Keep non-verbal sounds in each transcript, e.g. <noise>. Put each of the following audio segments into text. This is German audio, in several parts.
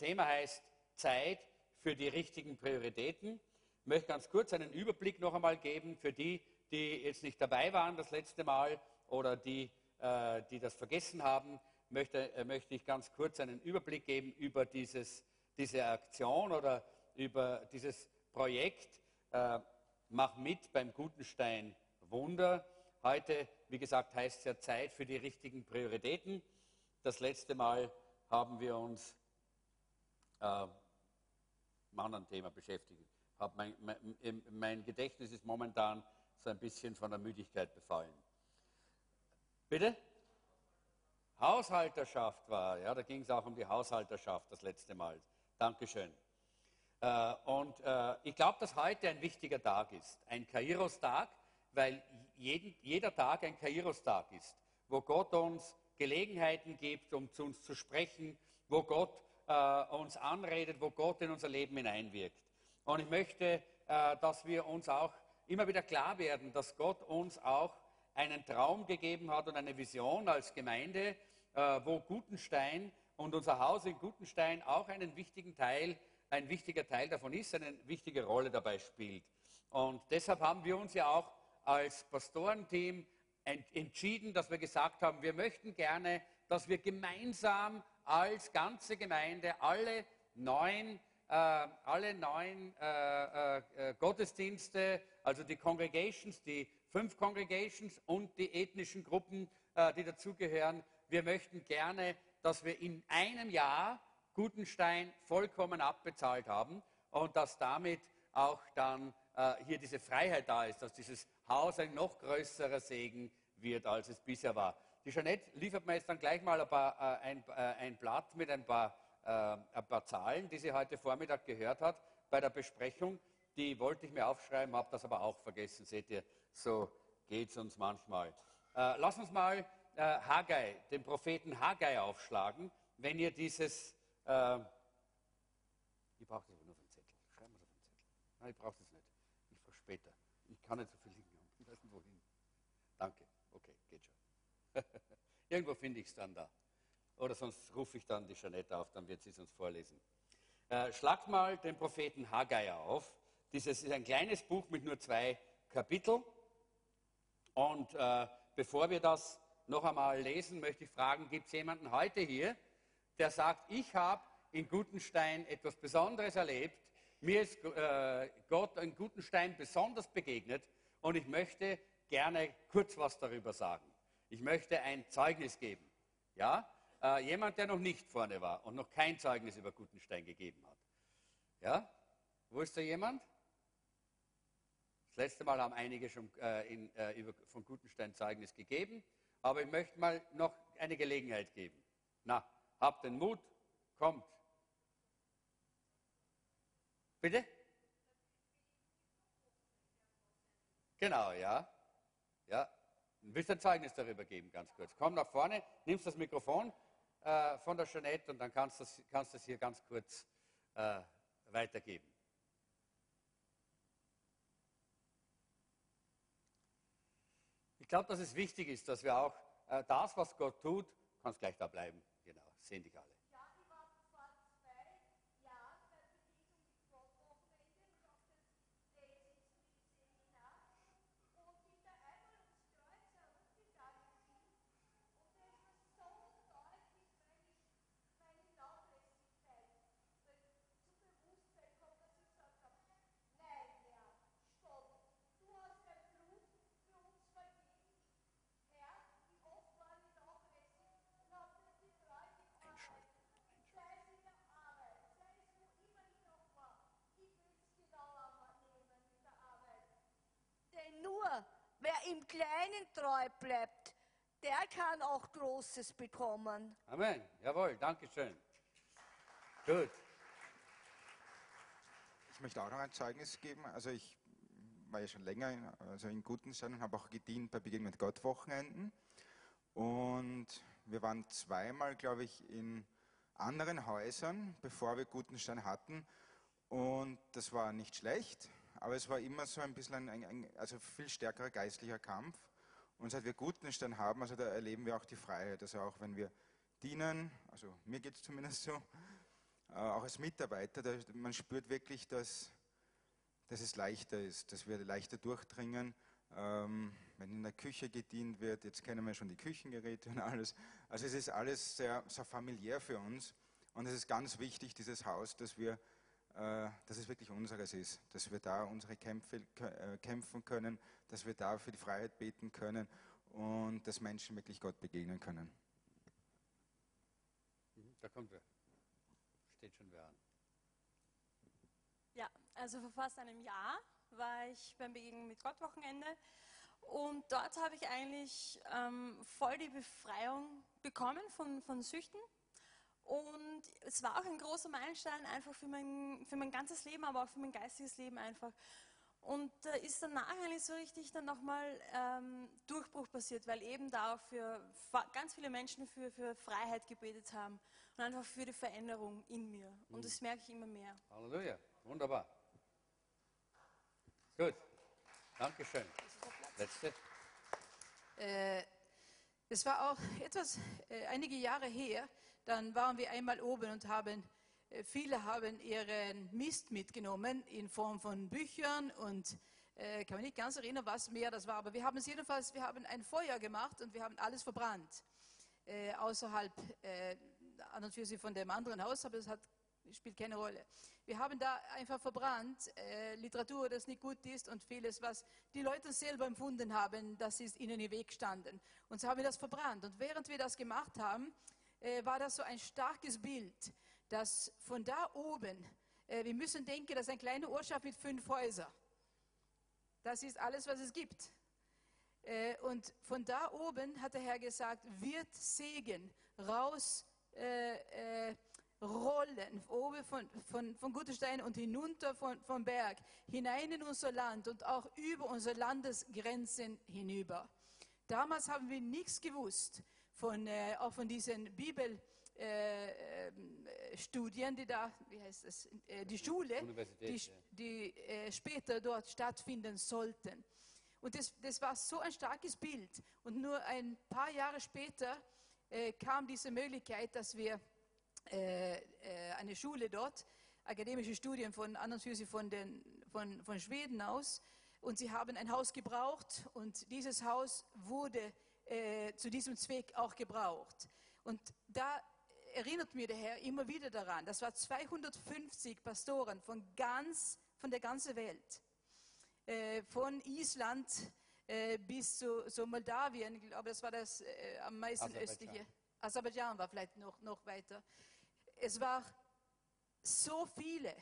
Thema heißt Zeit für die richtigen Prioritäten. Ich möchte ganz kurz einen Überblick noch einmal geben für die, die jetzt nicht dabei waren das letzte Mal oder die, äh, die das vergessen haben. Möchte, äh, möchte ich ganz kurz einen Überblick geben über dieses, diese Aktion oder über dieses Projekt. Äh, mach mit beim Gutenstein Wunder. Heute, wie gesagt, heißt es ja Zeit für die richtigen Prioritäten. Das letzte Mal haben wir uns äh, mit anderen Thema beschäftigt. Mein, mein, mein Gedächtnis ist momentan so ein bisschen von der Müdigkeit befallen. Bitte? Haushalterschaft war, ja, da ging es auch um die Haushalterschaft das letzte Mal. Dankeschön. Äh, und äh, ich glaube, dass heute ein wichtiger Tag ist, ein Kairos-Tag, weil jeden, jeder Tag ein Kairos-Tag ist, wo Gott uns Gelegenheiten gibt, um zu uns zu sprechen, wo Gott äh, uns anredet, wo Gott in unser Leben hineinwirkt. Und ich möchte, äh, dass wir uns auch immer wieder klar werden, dass Gott uns auch einen Traum gegeben hat und eine Vision als Gemeinde, äh, wo Gutenstein und unser Haus in Gutenstein auch einen wichtigen Teil, ein wichtiger Teil davon ist, eine wichtige Rolle dabei spielt. Und deshalb haben wir uns ja auch als Pastorenteam entschieden, dass wir gesagt haben, wir möchten gerne, dass wir gemeinsam als ganze Gemeinde alle neun, äh, alle neun äh, äh, Gottesdienste, also die Congregations, die fünf Congregations und die ethnischen Gruppen, äh, die dazugehören, wir möchten gerne, dass wir in einem Jahr Gutenstein vollkommen abbezahlt haben und dass damit auch dann äh, hier diese Freiheit da ist, dass dieses Haus ein noch größerer Segen wird, als es bisher war. Die Jeanette liefert mir jetzt dann gleich mal ein, paar, äh, ein, äh, ein, Blatt mit ein paar, äh, ein paar Zahlen, die sie heute Vormittag gehört hat bei der Besprechung. Die wollte ich mir aufschreiben, habe das aber auch vergessen. Seht ihr, so geht es uns manchmal. Äh, lass uns mal äh, Haggai, den Propheten Haggai aufschlagen, wenn ihr dieses. Ich brauche das aber nur auf den Zettel. Schreiben wir es auf den Zettel. Nein, ich brauche das nicht. Ich fahre später. Ich kann nicht so viel liegen haben. Ich weiß nicht wohin. Danke. Okay, geht schon. <laughs> Irgendwo finde ich es dann da. Oder sonst rufe ich dann die Jeanette auf, dann wird sie es uns vorlesen. Äh, schlagt mal den Propheten Haggai auf. Dieses ist ein kleines Buch mit nur zwei Kapiteln. Und äh, bevor wir das noch einmal lesen, möchte ich fragen, gibt es jemanden heute hier, der sagt, ich habe in Gutenstein etwas Besonderes erlebt, mir ist äh, Gott in Gutenstein besonders begegnet und ich möchte gerne kurz was darüber sagen. Ich möchte ein Zeugnis geben. Ja? Äh, jemand, der noch nicht vorne war und noch kein Zeugnis über Gutenstein gegeben hat. Ja? Wo ist da jemand? Das letzte Mal haben einige schon äh, in, äh, über, von Gutenstein Zeugnis gegeben, aber ich möchte mal noch eine Gelegenheit geben. Na, habt den Mut, kommt. Bitte? Genau, ja. Ja, willst du ein Zeugnis darüber geben, ganz kurz? Komm nach vorne, nimmst das Mikrofon äh, von der Jeanette und dann kannst du das, kannst hier ganz kurz äh, weitergeben. Ich glaube, dass es wichtig ist, dass wir auch äh, das, was Gott tut, kannst gleich da bleiben. Genau, sehen dich alle. Im Kleinen treu bleibt, der kann auch Großes bekommen. Amen. Jawohl, danke schön. Gut. Ich möchte auch noch ein Zeugnis geben. Also ich war ja schon länger in, also in Gutenstein und habe auch gedient bei Begegnung mit Gott Wochenenden. Und wir waren zweimal, glaube ich, in anderen Häusern, bevor wir Gutenstein hatten. Und das war nicht schlecht. Aber es war immer so ein bisschen ein, ein also viel stärkerer geistlicher Kampf. Und seit wir Gutenstein haben, also da erleben wir auch die Freiheit. Also auch wenn wir dienen, also mir geht es zumindest so, äh, auch als Mitarbeiter, da, man spürt wirklich, dass, dass es leichter ist, dass wir leichter durchdringen. Ähm, wenn in der Küche gedient wird, jetzt kennen wir schon die Küchengeräte und alles. Also es ist alles sehr, sehr familiär für uns. Und es ist ganz wichtig, dieses Haus, dass wir dass es wirklich unseres ist, dass wir da unsere Kämpfe äh, kämpfen können, dass wir da für die Freiheit beten können und dass Menschen wirklich Gott begegnen können. Mhm, da kommt wer. Steht schon wer an. Ja, also vor fast einem Jahr war ich beim Begegnen mit Gott Wochenende und dort habe ich eigentlich ähm, voll die Befreiung bekommen von, von Süchten und es war auch ein großer Meilenstein einfach für mein, für mein ganzes Leben, aber auch für mein geistiges Leben einfach. Und da ist danach eigentlich so richtig dann nochmal ähm, Durchbruch passiert, weil eben da auch für ganz viele Menschen für, für Freiheit gebetet haben und einfach für die Veränderung in mir. Und mhm. das merke ich immer mehr. Halleluja, wunderbar. Gut, Dankeschön. Letzte. Äh, es war auch etwas, äh, einige Jahre her, dann waren wir einmal oben und haben, äh, viele haben ihren Mist mitgenommen in Form von Büchern und äh, kann mich nicht ganz erinnern, was mehr das war, aber wir haben es jedenfalls, wir haben ein Feuer gemacht und wir haben alles verbrannt. Äh, außerhalb äh, an und für sich von dem anderen Haus, aber das hat, spielt keine Rolle. Wir haben da einfach verbrannt, äh, Literatur, das nicht gut ist und vieles, was die Leute selber empfunden haben, das ist ihnen im Weg gestanden. Und so haben wir das verbrannt. Und während wir das gemacht haben, äh, war das so ein starkes Bild, dass von da oben, äh, wir müssen denken, das ist ein kleiner Ortschaft mit fünf Häusern. Das ist alles, was es gibt. Äh, und von da oben hat der Herr gesagt, wird Segen raus äh, äh, oben von, von, von Gutestein und hinunter von, vom Berg, hinein in unser Land und auch über unsere Landesgrenzen hinüber. Damals haben wir nichts gewusst von, äh, auch von diesen Bibelstudien, äh, die da, wie heißt das, äh, die Schule, die, die äh, später dort stattfinden sollten. Und das, das war so ein starkes Bild. Und nur ein paar Jahre später äh, kam diese Möglichkeit, dass wir äh, eine Schule dort, akademische Studien von an und für sich von, den, von, von Schweden aus, und sie haben ein Haus gebraucht und dieses Haus wurde äh, zu diesem Zweck auch gebraucht. Und da erinnert mir der Herr immer wieder daran, das war 250 Pastoren von, ganz, von der ganzen Welt, äh, von Island äh, bis zu, zu, Moldawien, ich glaube, das war das äh, am meisten Aserbaidschan. östliche. Aserbaidschan war vielleicht noch, noch weiter. Es war so viele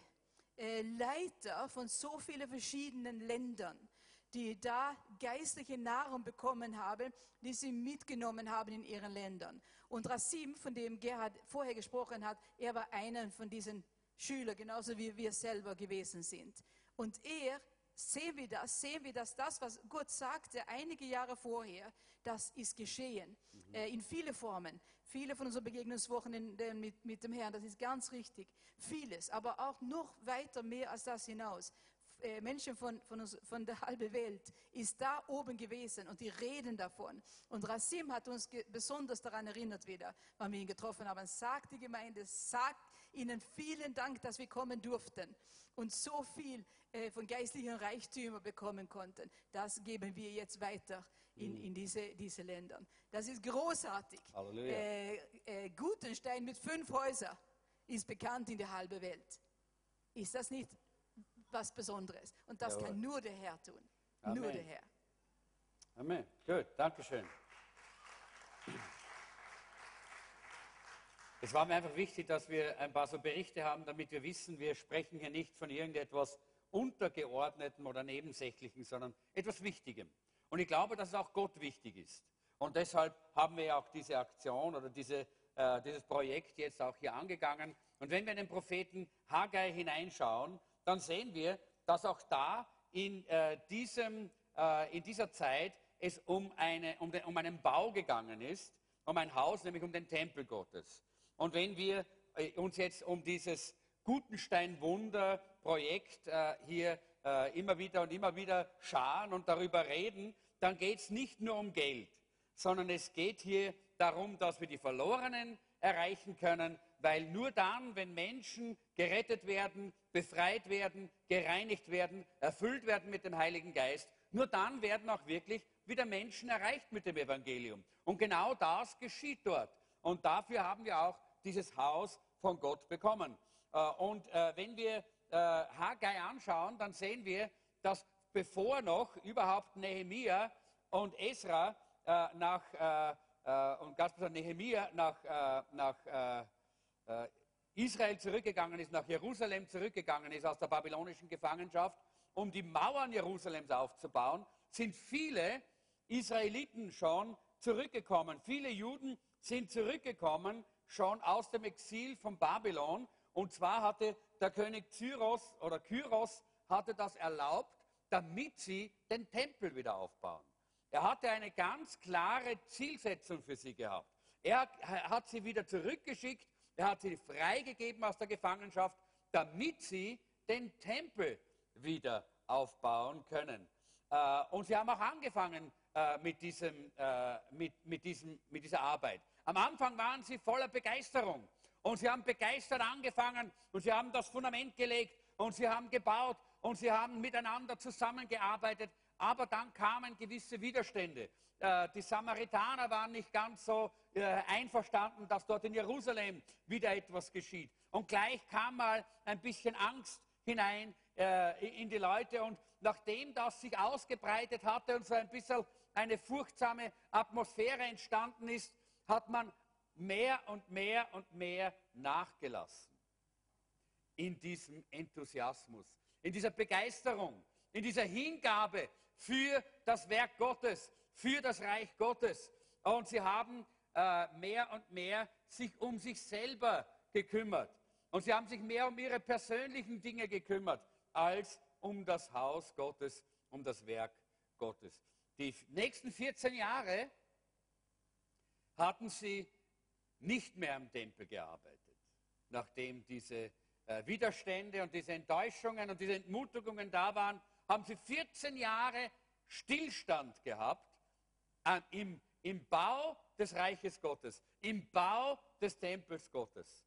äh, Leiter von so vielen verschiedenen Ländern die da geistliche Nahrung bekommen haben, die sie mitgenommen haben in ihren Ländern. Und Rasim, von dem Gerhard vorher gesprochen hat, er war einer von diesen Schülern, genauso wie wir selber gewesen sind. Und er, sehen wir das, sehen wir, dass das, was Gott sagte einige Jahre vorher, das ist geschehen. Mhm. Äh, in viele Formen. Viele von unseren Begegnungswochen mit, mit dem Herrn, das ist ganz richtig. Vieles, aber auch noch weiter mehr als das hinaus. Äh, Menschen von, von, uns, von der halben Welt ist da oben gewesen und die reden davon. Und Rasim hat uns besonders daran erinnert wieder, wann wir ihn getroffen haben. Sagt die Gemeinde, sagt ihnen vielen Dank, dass wir kommen durften und so viel äh, von geistlichen Reichtümern bekommen konnten. Das geben wir jetzt weiter in, mhm. in diese, diese Länder. Das ist großartig. Äh, äh, Gutenstein mit fünf Häusern ist bekannt in der halben Welt. Ist das nicht was Besonderes. Und das Jawohl. kann nur der Herr tun. Amen. Nur der Herr. Amen. Gut, Dankeschön. Es war mir einfach wichtig, dass wir ein paar so Berichte haben, damit wir wissen, wir sprechen hier nicht von irgendetwas Untergeordneten oder Nebensächlichen, sondern etwas Wichtigem. Und ich glaube, dass es auch Gott wichtig ist. Und deshalb haben wir ja auch diese Aktion oder diese, äh, dieses Projekt jetzt auch hier angegangen. Und wenn wir in den Propheten Haggai hineinschauen, dann sehen wir, dass auch da in, äh, diesem, äh, in dieser Zeit es um, eine, um, den, um einen Bau gegangen ist, um ein Haus, nämlich um den Tempel Gottes. Und wenn wir äh, uns jetzt um dieses Gutenstein-Wunder-Projekt äh, hier äh, immer wieder und immer wieder scharen und darüber reden, dann geht es nicht nur um Geld, sondern es geht hier darum, dass wir die Verlorenen erreichen können, weil nur dann, wenn Menschen gerettet werden, befreit werden, gereinigt werden, erfüllt werden mit dem Heiligen Geist, nur dann werden auch wirklich wieder Menschen erreicht mit dem Evangelium. Und genau das geschieht dort. Und dafür haben wir auch dieses Haus von Gott bekommen. Äh, und äh, wenn wir äh, Haggai anschauen, dann sehen wir, dass bevor noch überhaupt Nehemia und Esra nach, und besonders Nehemia nach, nach Israel zurückgegangen ist, nach Jerusalem zurückgegangen ist aus der babylonischen Gefangenschaft, um die Mauern Jerusalems aufzubauen, sind viele Israeliten schon zurückgekommen. Viele Juden sind zurückgekommen, schon aus dem Exil von Babylon. Und zwar hatte der König Zyros oder Kyros hatte das erlaubt, damit sie den Tempel wieder aufbauen. Er hatte eine ganz klare Zielsetzung für sie gehabt. Er hat sie wieder zurückgeschickt, er hat sie freigegeben aus der Gefangenschaft, damit sie den Tempel wieder aufbauen können. Äh, und sie haben auch angefangen äh, mit, diesem, äh, mit, mit, diesem, mit dieser Arbeit. Am Anfang waren sie voller Begeisterung und sie haben begeistert angefangen und sie haben das Fundament gelegt und sie haben gebaut und sie haben miteinander zusammengearbeitet, aber dann kamen gewisse Widerstände. Die Samaritaner waren nicht ganz so einverstanden, dass dort in Jerusalem wieder etwas geschieht. Und gleich kam mal ein bisschen Angst hinein in die Leute und nachdem das sich ausgebreitet hatte und so ein bisschen eine furchtsame Atmosphäre entstanden ist, hat man mehr und mehr und mehr nachgelassen in diesem Enthusiasmus, in dieser Begeisterung, in dieser Hingabe für das Werk Gottes, für das Reich Gottes. Und sie haben äh, mehr und mehr sich um sich selber gekümmert. Und sie haben sich mehr um ihre persönlichen Dinge gekümmert, als um das Haus Gottes, um das Werk Gottes. Die nächsten 14 Jahre hatten sie nicht mehr am Tempel gearbeitet, nachdem diese äh, Widerstände und diese Enttäuschungen und diese Entmutigungen da waren, haben sie 14 Jahre Stillstand gehabt äh, im, im Bau des Reiches Gottes, im Bau des Tempels Gottes.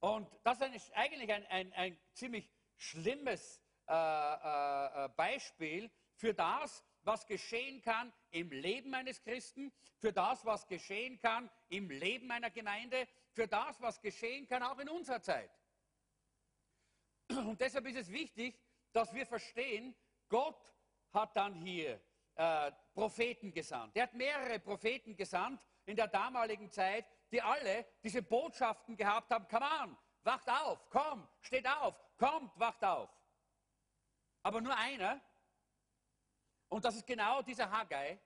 Und das ist eigentlich ein, ein, ein ziemlich schlimmes äh, äh, äh, Beispiel für das, was geschehen kann im Leben eines Christen, für das, was geschehen kann im Leben einer Gemeinde, für das, was geschehen kann auch in unserer Zeit. Und deshalb ist es wichtig, dass wir verstehen, Gott hat dann hier äh, Propheten gesandt. Er hat mehrere Propheten gesandt in der damaligen Zeit, die alle diese Botschaften gehabt haben, come on, wacht auf, komm, steht auf, kommt, wacht auf aber nur einer, und das ist genau dieser Haggai,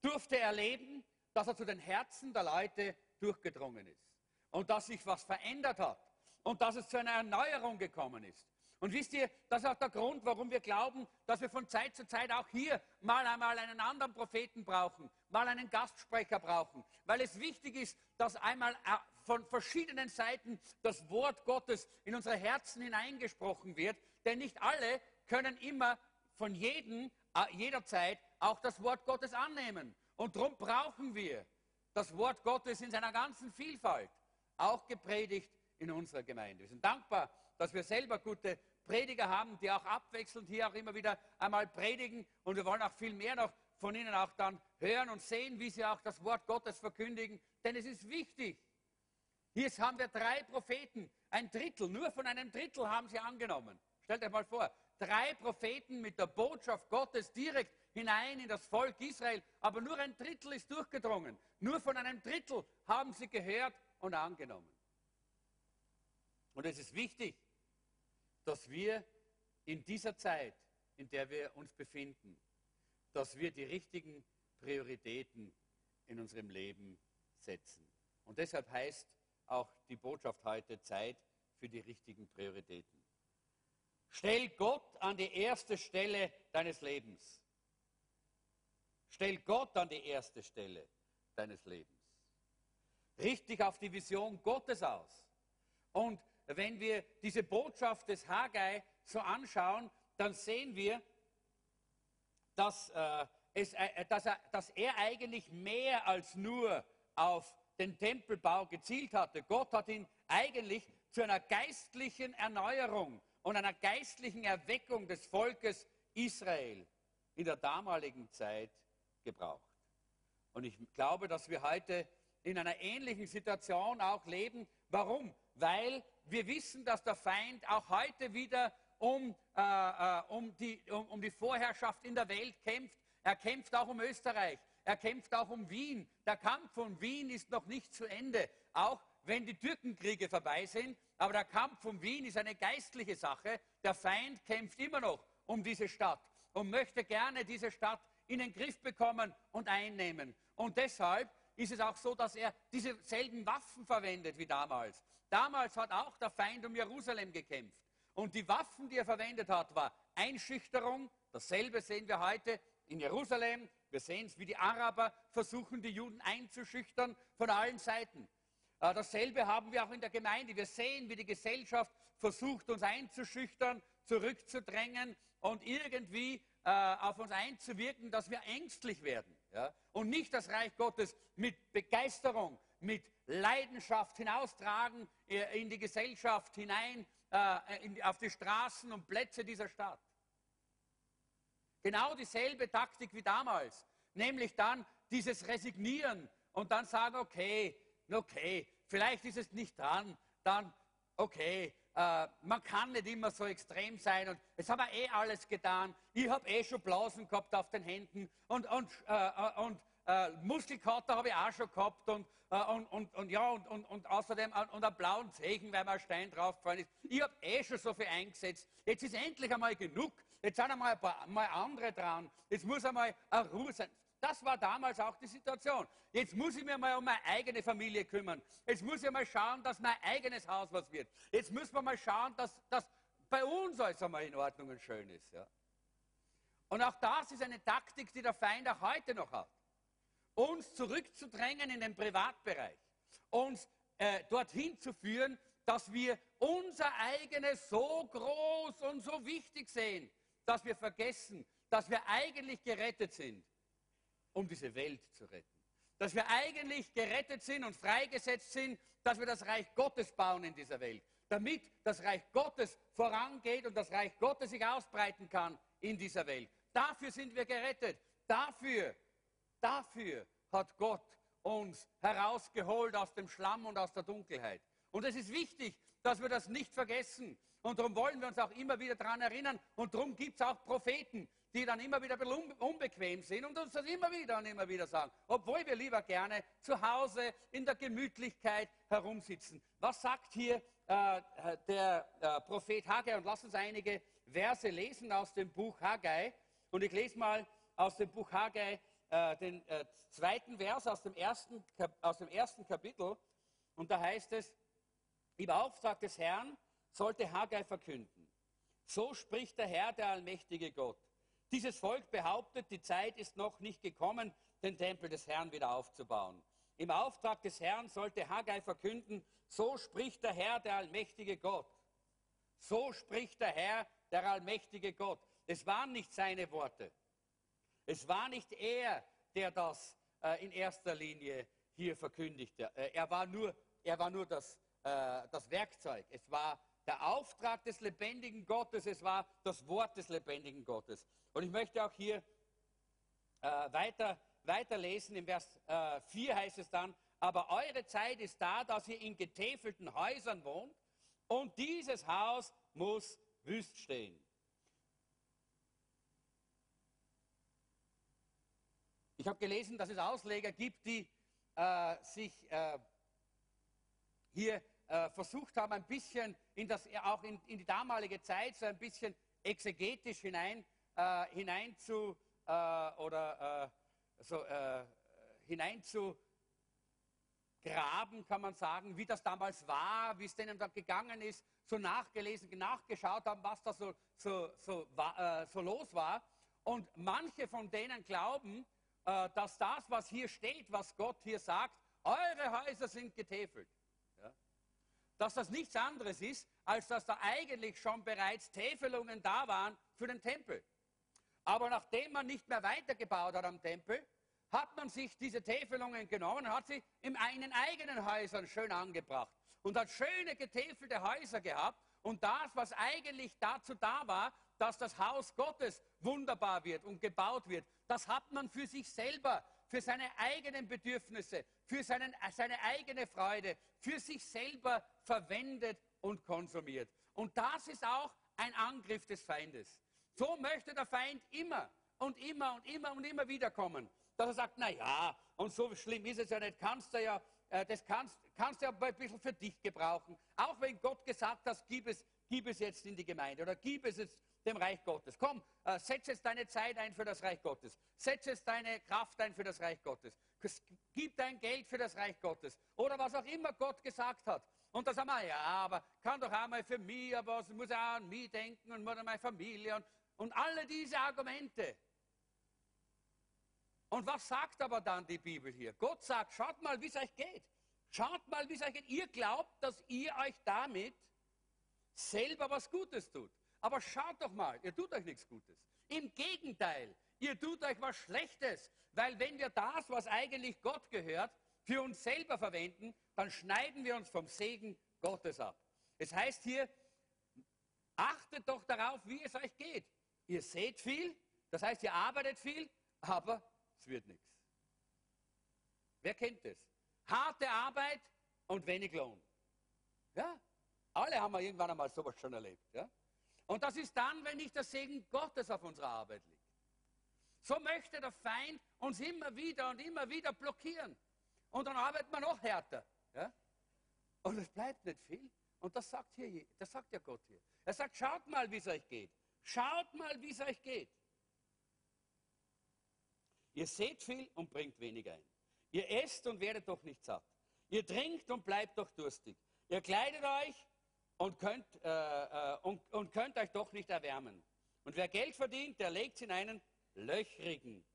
durfte erleben, dass er zu den Herzen der Leute durchgedrungen ist und dass sich was verändert hat und dass es zu einer Erneuerung gekommen ist. Und wisst ihr, das ist auch der Grund, warum wir glauben, dass wir von Zeit zu Zeit auch hier mal einmal einen anderen Propheten brauchen, mal einen Gastsprecher brauchen, weil es wichtig ist, dass einmal äh, von verschiedenen Seiten das Wort Gottes in unsere Herzen hineingesprochen wird, denn nicht alle können immer von jedem, äh, jederzeit auch das Wort Gottes annehmen. Und darum brauchen wir das Wort Gottes in seiner ganzen Vielfalt, auch gepredigt in unserer Gemeinde. Wir sind dankbar, dass wir selber gute Prediger haben, die auch abwechselnd hier auch immer wieder einmal predigen. Und wir wollen auch viel mehr noch von ihnen auch dann hören und sehen, wie sie auch das Wort Gottes verkündigen. Denn es ist wichtig. Hier haben wir drei Propheten, ein Drittel, nur von einem Drittel haben sie angenommen. Stellt euch mal vor, drei Propheten mit der Botschaft Gottes direkt hinein in das Volk Israel, aber nur ein Drittel ist durchgedrungen. Nur von einem Drittel haben sie gehört und angenommen. Und es ist wichtig, dass wir in dieser Zeit, in der wir uns befinden, dass wir die richtigen Prioritäten in unserem Leben setzen. Und deshalb heißt auch die Botschaft heute Zeit für die richtigen Prioritäten. Stell Gott an die erste Stelle deines Lebens. Stell Gott an die erste Stelle deines Lebens. Richt dich auf die Vision Gottes aus. Und wenn wir diese Botschaft des Haggai so anschauen, dann sehen wir, dass äh, es, äh, dass, er, dass er eigentlich mehr als nur auf den Tempelbau gezielt hatte. Gott hat ihn eigentlich zu einer geistlichen Erneuerung und einer geistlichen Erweckung des Volkes Israel in der damaligen Zeit gebraucht. Und ich glaube, dass wir heute in einer ähnlichen Situation auch leben. Warum? Weil wir wissen, dass der Feind auch heute wieder um, äh, äh, um, die, um, um die Vorherrschaft in der Welt kämpft. Er kämpft auch um Österreich. Er kämpft auch um Wien. Der Kampf um Wien ist noch nicht zu Ende, auch wenn die Türkenkriege vorbei sind. Aber der Kampf um Wien ist eine geistliche Sache. Der Feind kämpft immer noch um diese Stadt und möchte gerne diese Stadt in den Griff bekommen und einnehmen. Und deshalb ist es auch so, dass er dieselben Waffen verwendet wie damals. Damals hat auch der Feind um Jerusalem gekämpft. Und die Waffen, die er verwendet hat, war Einschüchterung. Dasselbe sehen wir heute in Jerusalem. Wir sehen es, wie die Araber versuchen, die Juden einzuschüchtern von allen Seiten. Äh, dasselbe haben wir auch in der Gemeinde. Wir sehen, wie die Gesellschaft versucht, uns einzuschüchtern, zurückzudrängen und irgendwie äh, auf uns einzuwirken, dass wir ängstlich werden. Ja? Und nicht das Reich Gottes mit Begeisterung, mit Leidenschaft hinaustragen äh, in die Gesellschaft hinein, äh, auf die Straßen und Plätze dieser Stadt. Genau dieselbe Taktik wie damals, nämlich dann dieses Resignieren und dann sagen, okay, okay, vielleicht ist es nicht dran, dann okay, äh, man kann nicht immer so extrem sein und es haben wir eh alles getan. Ich habe eh schon Blasen gehabt auf den Händen und, und, äh und äh, Muskelkater habe ich auch schon gehabt und, äh, und, und, und, ja, und, und, und außerdem äh, und einen blauen Zeichen, weil mir ein Stein draufgefallen ist. Ich habe eh schon so viel eingesetzt. Jetzt ist endlich einmal genug. Jetzt sind einmal ein paar mal andere dran. Jetzt muss einmal eine Ruhe sein. Das war damals auch die Situation. Jetzt muss ich mir mal um meine eigene Familie kümmern. Jetzt muss ich mal schauen, dass mein eigenes Haus was wird. Jetzt müssen wir mal schauen, dass, dass bei uns alles einmal in Ordnung und schön ist. Ja? Und auch das ist eine Taktik, die der Feind auch heute noch hat. Uns zurückzudrängen in den Privatbereich. Uns äh, dorthin zu führen, dass wir unser eigenes so groß und so wichtig sehen, dass wir vergessen, dass wir eigentlich gerettet sind um diese Welt zu retten. Dass wir eigentlich gerettet sind und freigesetzt sind, dass wir das Reich Gottes bauen in dieser Welt. Damit das Reich Gottes vorangeht und das Reich Gottes sich ausbreiten kann in dieser Welt. Dafür sind wir gerettet. Dafür, dafür hat Gott uns herausgeholt aus dem Schlamm und aus der Dunkelheit. Und es ist wichtig, dass wir das nicht vergessen. Und darum wollen wir uns auch immer wieder daran erinnern. Und darum gibt es auch Propheten, die dann immer wieder unbequem sind und uns das immer wieder und immer wieder sagen, obwohl wir lieber gerne zu Hause in der Gemütlichkeit herumsitzen. Was sagt hier äh, der äh, Prophet Haggai? Und lass uns einige Verse lesen aus dem Buch Haggai. Und ich lese mal aus dem Buch Haggai äh, den äh, zweiten Vers aus dem, ersten, aus dem ersten Kapitel. Und da heißt es, im Auftrag des Herrn sollte Haggai verkünden. So spricht der Herr, der allmächtige Gott. Dieses Volk behauptet, die Zeit ist noch nicht gekommen, den Tempel des Herrn wieder aufzubauen. Im Auftrag des Herrn sollte Haggai verkünden, so spricht der Herr, der allmächtige Gott. So spricht der Herr, der allmächtige Gott. Es waren nicht seine Worte. Es war nicht er, der das äh, in erster Linie hier verkündigte. Äh, er war nur, er war nur das, äh, das Werkzeug. Es war der Auftrag des lebendigen Gottes, es war das Wort des lebendigen Gottes. Und ich möchte auch hier äh, weiter, weiterlesen. Im Vers äh, 4 heißt es dann, aber eure Zeit ist da, dass ihr in getäfelten Häusern wohnt und dieses Haus muss wüst stehen. Ich habe gelesen, dass es Ausleger gibt, die äh, sich äh, hier äh, versucht haben, ein bisschen in das, auch in, in, die damalige Zeit so ein bisschen exegetisch hinein äh, hinein zu äh, oder äh, so, hinein zu graben, kann man sagen, wie das damals war, wie es denen da gegangen ist, so nachgelesen, nachgeschaut haben, was da so, so, so, so los war. Und manche von denen glauben, dass das, was hier steht, was Gott hier sagt, eure Häuser sind getäfelt. Ja? Dass das nichts anderes ist, als dass da eigentlich schon bereits Täfelungen da waren für den Tempel. Aber nachdem man nicht mehr weitergebaut hat am Tempel, hat man sich diese Täfelungen genommen und hat sie in einen eigenen Häusern schön angebracht und hat schöne getäfelte Häuser gehabt. Und das, was eigentlich dazu da war, dass das Haus Gottes wunderbar wird und gebaut wird, das hat man für sich selber, für seine eigenen Bedürfnisse, für seinen, seine eigene Freude, für sich selber verwendet und konsumiert. Und das ist auch ein Angriff des Feindes. So möchte der Feind immer und immer und immer und immer wieder kommen, dass er sagt, na ja, und so schlimm ist es ja nicht, kannst du ja, äh, das kannst, kannst du ja ein bisschen für dich gebrauchen. Auch wenn Gott gesagt hat, gib es, gib es jetzt in die Gemeinde oder gib es jetzt dem Reich Gottes. Komm, äh, setz jetzt deine Zeit ein für das Reich Gottes. Setz jetzt deine Kraft ein für das Reich Gottes. Gib dein Geld für das Reich Gottes. Oder was auch immer Gott gesagt hat. Und da sagen wir, ja, aber kann doch auch mal für mich, aber es muss auch an mich denken und an meine Familie und, und alle diese Argumente. Und was sagt aber dann die Bibel hier? Gott sagt, schaut mal, wie es euch geht. Schaut mal, wie es euch geht. Ihr glaubt, dass ihr euch damit selber was Gutes tut. Aber schaut doch mal, ihr tut euch nichts Gutes. Im Gegenteil, ihr tut euch was Schlechtes, weil wenn wir das, was eigentlich Gott gehört, für uns selber verwenden, dann schneiden wir uns vom Segen Gottes ab. Es heißt hier, achtet doch darauf, wie es euch geht. Ihr seht viel, das heißt, ihr arbeitet viel, aber es wird nichts. Wer kennt das? Harte Arbeit und wenig Lohn. Ja, alle haben wir irgendwann einmal sowas schon erlebt. Ja? Und das ist dann, wenn nicht der Segen Gottes auf unserer Arbeit liegt. So möchte der Feind uns immer wieder und immer wieder blockieren. Und dann arbeitet man noch härter. Ja? Und es bleibt nicht viel. Und das sagt, hier, das sagt ja Gott hier. Er sagt, schaut mal, wie es euch geht. Schaut mal, wie es euch geht. Ihr seht viel und bringt wenig ein. Ihr esst und werdet doch nicht satt. Ihr trinkt und bleibt doch durstig. Ihr kleidet euch und könnt, äh, äh, und, und könnt euch doch nicht erwärmen. Und wer Geld verdient, der legt es in einen löchrigen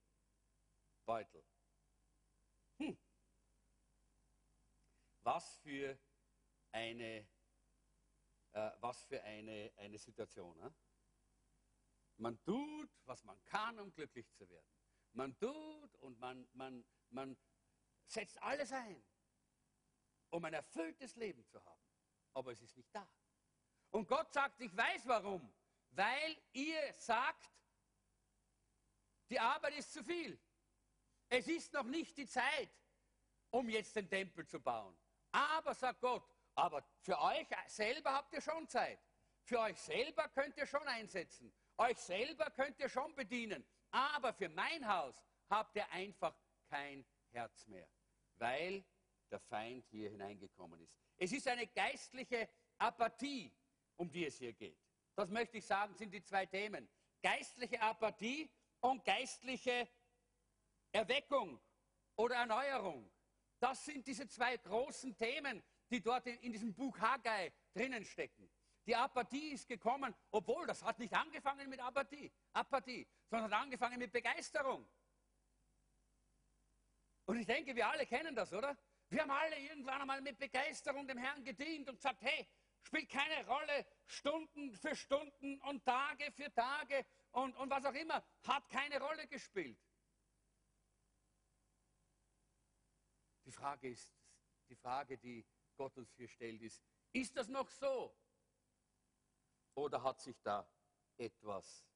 Beutel. Hm. Was für eine, äh, was für eine, eine Situation. Äh? Man tut, was man kann, um glücklich zu werden. Man tut und man, man, man setzt alles ein, um ein erfülltes Leben zu haben aber es ist nicht da. Und Gott sagt, ich weiß warum. Weil ihr sagt, die Arbeit ist zu viel. Es ist noch nicht die Zeit, um jetzt den Tempel zu bauen. Aber, sagt Gott, aber für euch selber habt ihr schon Zeit. Für euch selber könnt ihr schon einsetzen. Euch selber könnt ihr schon bedienen. Aber für mein Haus habt ihr einfach kein Herz mehr, weil der Feind hier hineingekommen ist. Es ist eine geistliche Apathie, um die es hier geht. Das möchte ich sagen, sind die zwei Themen. Geistliche Apathie und geistliche Erweckung oder Erneuerung. Das sind diese zwei großen Themen, die dort in, diesem Buch Haggai drinnen stecken. Die Apathie ist gekommen, obwohl das hat nicht angefangen mit Apathie, Apathie, sondern hat angefangen mit Begeisterung. Und ich denke, wir alle kennen das, oder? Wir haben alle irgendwann einmal mit Begeisterung dem Herrn gedient und gesagt, hey, spielt keine Rolle, Stunden für Stunden und Tage für Tage und, und was auch immer, hat keine Rolle gespielt. Die Frage ist, die Frage, die Gott uns hier stellt, ist, ist das noch so? Oder hat sich da etwas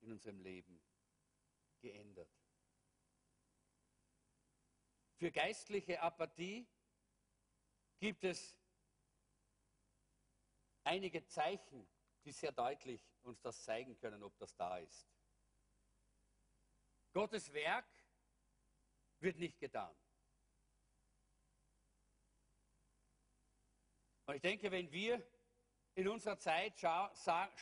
in unserem Leben geändert? Für geistliche Apathie gibt es einige Zeichen, die sehr deutlich uns das zeigen können, ob das da ist. Gottes Werk wird nicht getan. Und ich denke, wenn wir in unserer Zeit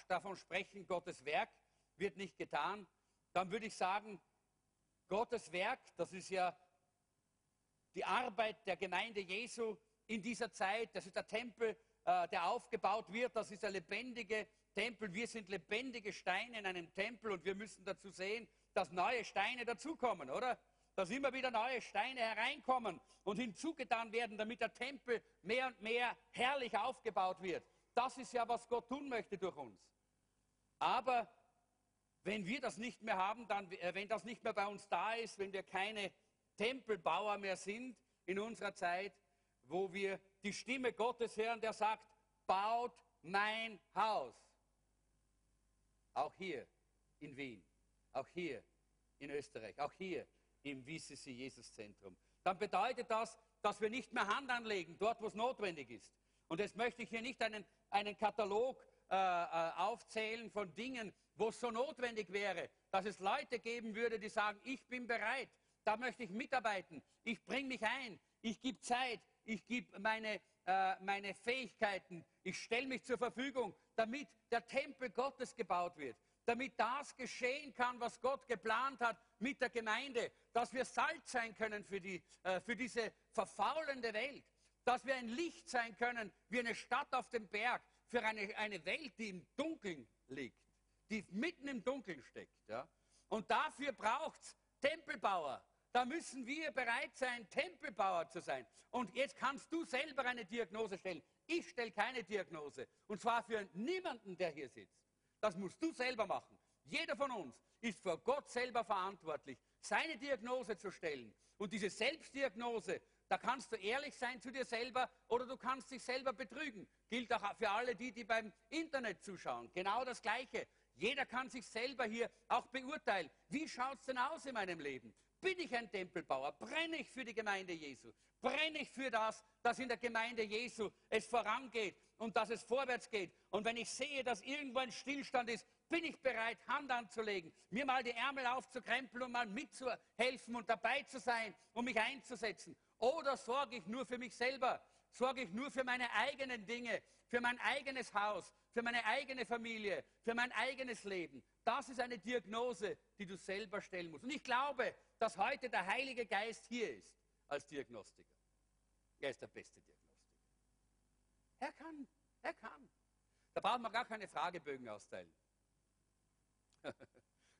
davon sprechen, Gottes Werk wird nicht getan, dann würde ich sagen, Gottes Werk, das ist ja die Arbeit der Gemeinde Jesu in dieser Zeit. Das ist der Tempel, äh, der aufgebaut wird. Das ist der lebendige Tempel. Wir sind lebendige Steine in einem Tempel und wir müssen dazu sehen, dass neue Steine dazukommen, oder? Dass immer wieder neue Steine hereinkommen und hinzugetan werden, damit der Tempel mehr und mehr herrlich aufgebaut wird. Das ist ja, was Gott tun möchte durch uns. Aber wenn wir das nicht mehr haben, dann, äh, wenn das nicht mehr bei uns da ist, wenn wir keine Tempelbauer mehr sind in unserer Zeit, wo wir die Stimme Gottes hören, der sagt, baut mein Haus. Auch hier in Wien, auch hier in Österreich, auch hier im VCC Jesus Zentrum. Dann bedeutet das, dass wir nicht mehr Hand anlegen, dort wo es notwendig ist. Und jetzt möchte ich hier nicht einen, einen Katalog äh, äh, aufzählen von Dingen, wo es so notwendig wäre, dass es Leute geben würde, die sagen, ich bin bereit, da möchte ich mitarbeiten, ich bringe mich ein, ich gebe Zeit, ich gebe meine, äh, meine Fähigkeiten, ich stelle mich zur Verfügung, damit der Tempel Gottes gebaut wird, damit das geschehen kann, was Gott geplant hat mit der Gemeinde, dass wir Salz sein können für, die, äh, für diese verfaulende Welt, dass wir ein Licht sein können wie eine Stadt auf dem Berg für eine, eine Welt, die im Dunkeln liegt. Die mitten im Dunkeln steckt. Ja? Und dafür braucht es Tempelbauer. Da müssen wir bereit sein, Tempelbauer zu sein. Und jetzt kannst du selber eine Diagnose stellen. Ich stelle keine Diagnose. Und zwar für niemanden, der hier sitzt. Das musst du selber machen. Jeder von uns ist vor Gott selber verantwortlich, seine Diagnose zu stellen. Und diese Selbstdiagnose, da kannst du ehrlich sein zu dir selber oder du kannst dich selber betrügen. Gilt auch für alle die, die beim Internet zuschauen. Genau das Gleiche. Jeder kann sich selber hier auch beurteilen. Wie schaut es denn aus in meinem Leben? Bin ich ein Tempelbauer? Brenne ich für die Gemeinde Jesu? Brenne ich für das, dass in der Gemeinde Jesu es vorangeht und dass es vorwärts geht? Und wenn ich sehe, dass irgendwo ein Stillstand ist, bin ich bereit, Hand anzulegen, mir mal die Ärmel aufzukrempeln und mal mitzuhelfen und dabei zu sein, um mich einzusetzen? Oder sorge ich nur für mich selber? Sorge ich nur für meine eigenen Dinge? für mein eigenes Haus, für meine eigene Familie, für mein eigenes Leben. Das ist eine Diagnose, die du selber stellen musst. Und ich glaube, dass heute der Heilige Geist hier ist als Diagnostiker. Er ist der beste Diagnostiker. Er kann, er kann. Da braucht man gar keine Fragebögen austeilen. <laughs>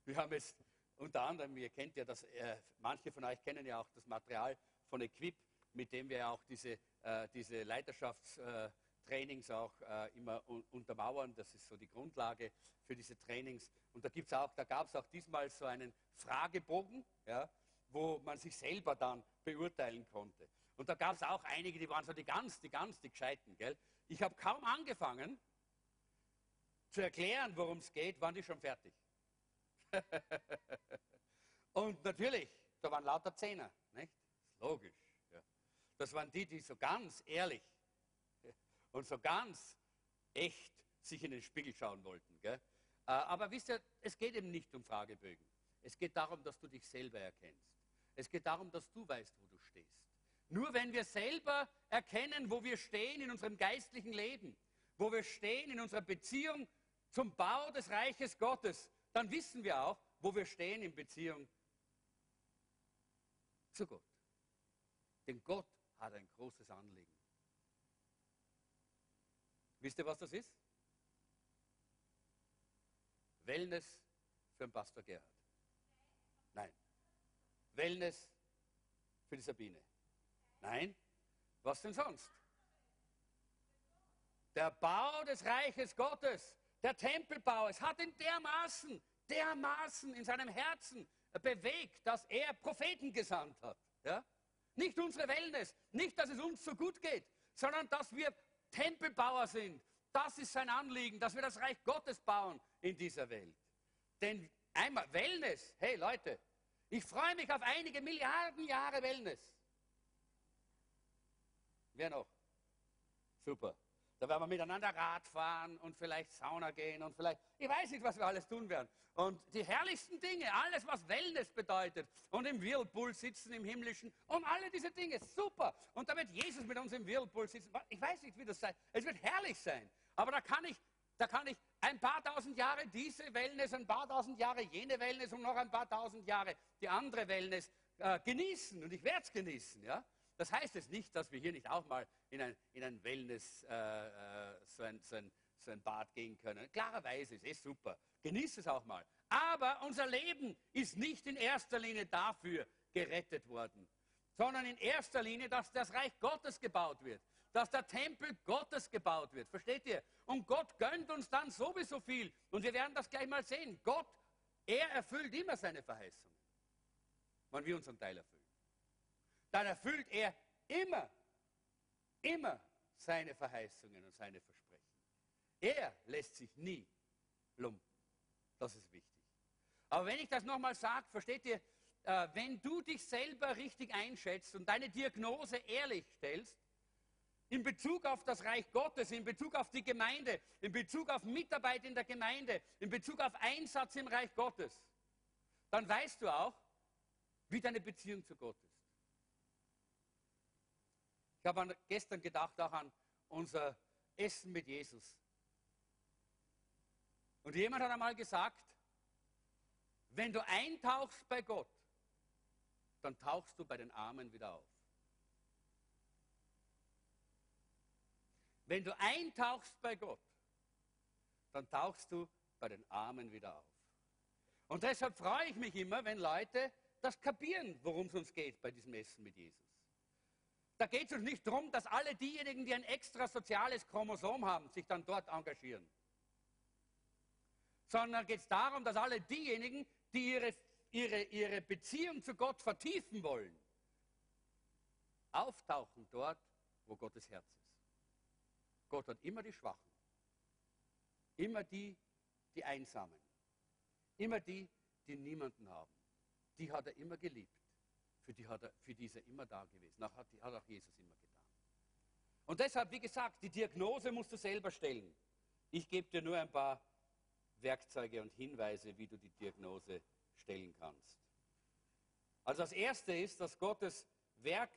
Wir haben es unter anderem, ihr kennt ja das, äh, manche von euch kennen ja auch das Material von Equip, mit dem wir auch diese, äh, diese Leiterschafts- äh, Trainings auch äh, immer un untermauern. Das ist so die Grundlage für diese Trainings. Und da, gibt's auch, da gab es auch diesmal so einen Fragebogen, ja, wo man sich selber dann beurteilen konnte. Und da gab es auch einige, die waren so die ganz, die ganz, die Gescheiten. Gell? Ich habe kaum angefangen zu erklären, worum es geht, waren die schon fertig. <laughs> Und natürlich, da waren lauter Zehner, nicht? Logisch. Ja. Das waren die, die so ganz ehrlich und so ganz echt sich in den Spiegel schauen wollten. Gell? Äh, aber wisst ihr, es geht eben nicht um Fragebögen. Es geht darum, dass du dich selber erkennst. Es geht darum, dass du weißt, wo du stehst. Nur wenn wir selber erkennen, wo wir stehen in unserem geistlichen Leben, wo wir stehen in unserer Beziehung zum Bau des Reiches Gottes, dann wissen wir auch, wo wir stehen in Beziehung zu Gott. Denn Gott hat ein großes Anliegen. Wisst ihr, was das ist? Wellness für den Pastor Gerhard. Nein. Wellness für die Sabine. Nein. Was denn sonst? Der Bau des Reiches Gottes, der Tempelbau, es hat ihn dermaßen, dermaßen in seinem Herzen bewegt, dass er Propheten gesandt hat. Ja? Nicht unsere Wellness, nicht, dass es uns so gut geht, sondern dass wir Tempelbauer sind. Das ist sein Anliegen, dass wir das Reich Gottes bauen in dieser Welt. Denn einmal Wellness, hey Leute, ich freue mich auf einige Milliarden Jahre Wellness. Wer noch? Super. Da werden wir miteinander Rad fahren und vielleicht Sauna gehen und vielleicht, ich weiß nicht, was wir alles tun werden. Und die herrlichsten Dinge, alles, was Wellness bedeutet und im Whirlpool sitzen im Himmlischen und alle diese Dinge, super. Und da wird Jesus mit uns im Whirlpool sitzen. Ich weiß nicht, wie das sein. Es wird herrlich sein. Aber da kann ich, da kann ich ein paar tausend Jahre diese Wellness, ein paar tausend Jahre jene Wellness und noch ein paar tausend Jahre die andere Wellness äh, genießen. Und ich werde es genießen, ja. Das heißt jetzt nicht, dass wir hier nicht auch mal in ein, in ein Wellness, äh, äh, so, ein, so, ein, so ein Bad gehen können. Klarerweise ist es super. Genießt es auch mal. Aber unser Leben ist nicht in erster Linie dafür gerettet worden, sondern in erster Linie, dass das Reich Gottes gebaut wird, dass der Tempel Gottes gebaut wird. Versteht ihr? Und Gott gönnt uns dann sowieso viel. Und wir werden das gleich mal sehen. Gott Er erfüllt immer seine Verheißungen, wenn wir unseren Teil erfüllen. Dann erfüllt er immer, immer seine Verheißungen und seine Versprechen. Er lässt sich nie lumpen. Das ist wichtig. Aber wenn ich das nochmal sage, versteht ihr, äh, wenn du dich selber richtig einschätzt und deine Diagnose ehrlich stellst, in Bezug auf das Reich Gottes, in Bezug auf die Gemeinde, in Bezug auf Mitarbeit in der Gemeinde, in Bezug auf Einsatz im Reich Gottes, dann weißt du auch, wie deine Beziehung zu Gott ist. Ich habe gestern gedacht auch an unser Essen mit Jesus. Und jemand hat einmal gesagt, wenn du eintauchst bei Gott, dann tauchst du bei den Armen wieder auf. Wenn du eintauchst bei Gott, dann tauchst du bei den Armen wieder auf. Und deshalb freue ich mich immer, wenn Leute das kapieren, worum es uns geht bei diesem Essen mit Jesus. Da geht es uns nicht darum, dass alle diejenigen, die ein extra soziales Chromosom haben, sich dann dort engagieren. Sondern geht es darum, dass alle diejenigen, die ihre, ihre, ihre Beziehung zu Gott vertiefen wollen, auftauchen dort, wo Gottes Herz ist. Gott hat immer die Schwachen, immer die, die Einsamen, immer die, die niemanden haben. Die hat er immer geliebt. Für die, hat er, für die ist er immer da gewesen. Das hat, hat auch Jesus immer getan. Und deshalb, wie gesagt, die Diagnose musst du selber stellen. Ich gebe dir nur ein paar Werkzeuge und Hinweise, wie du die Diagnose stellen kannst. Also das Erste ist, dass Gottes Werk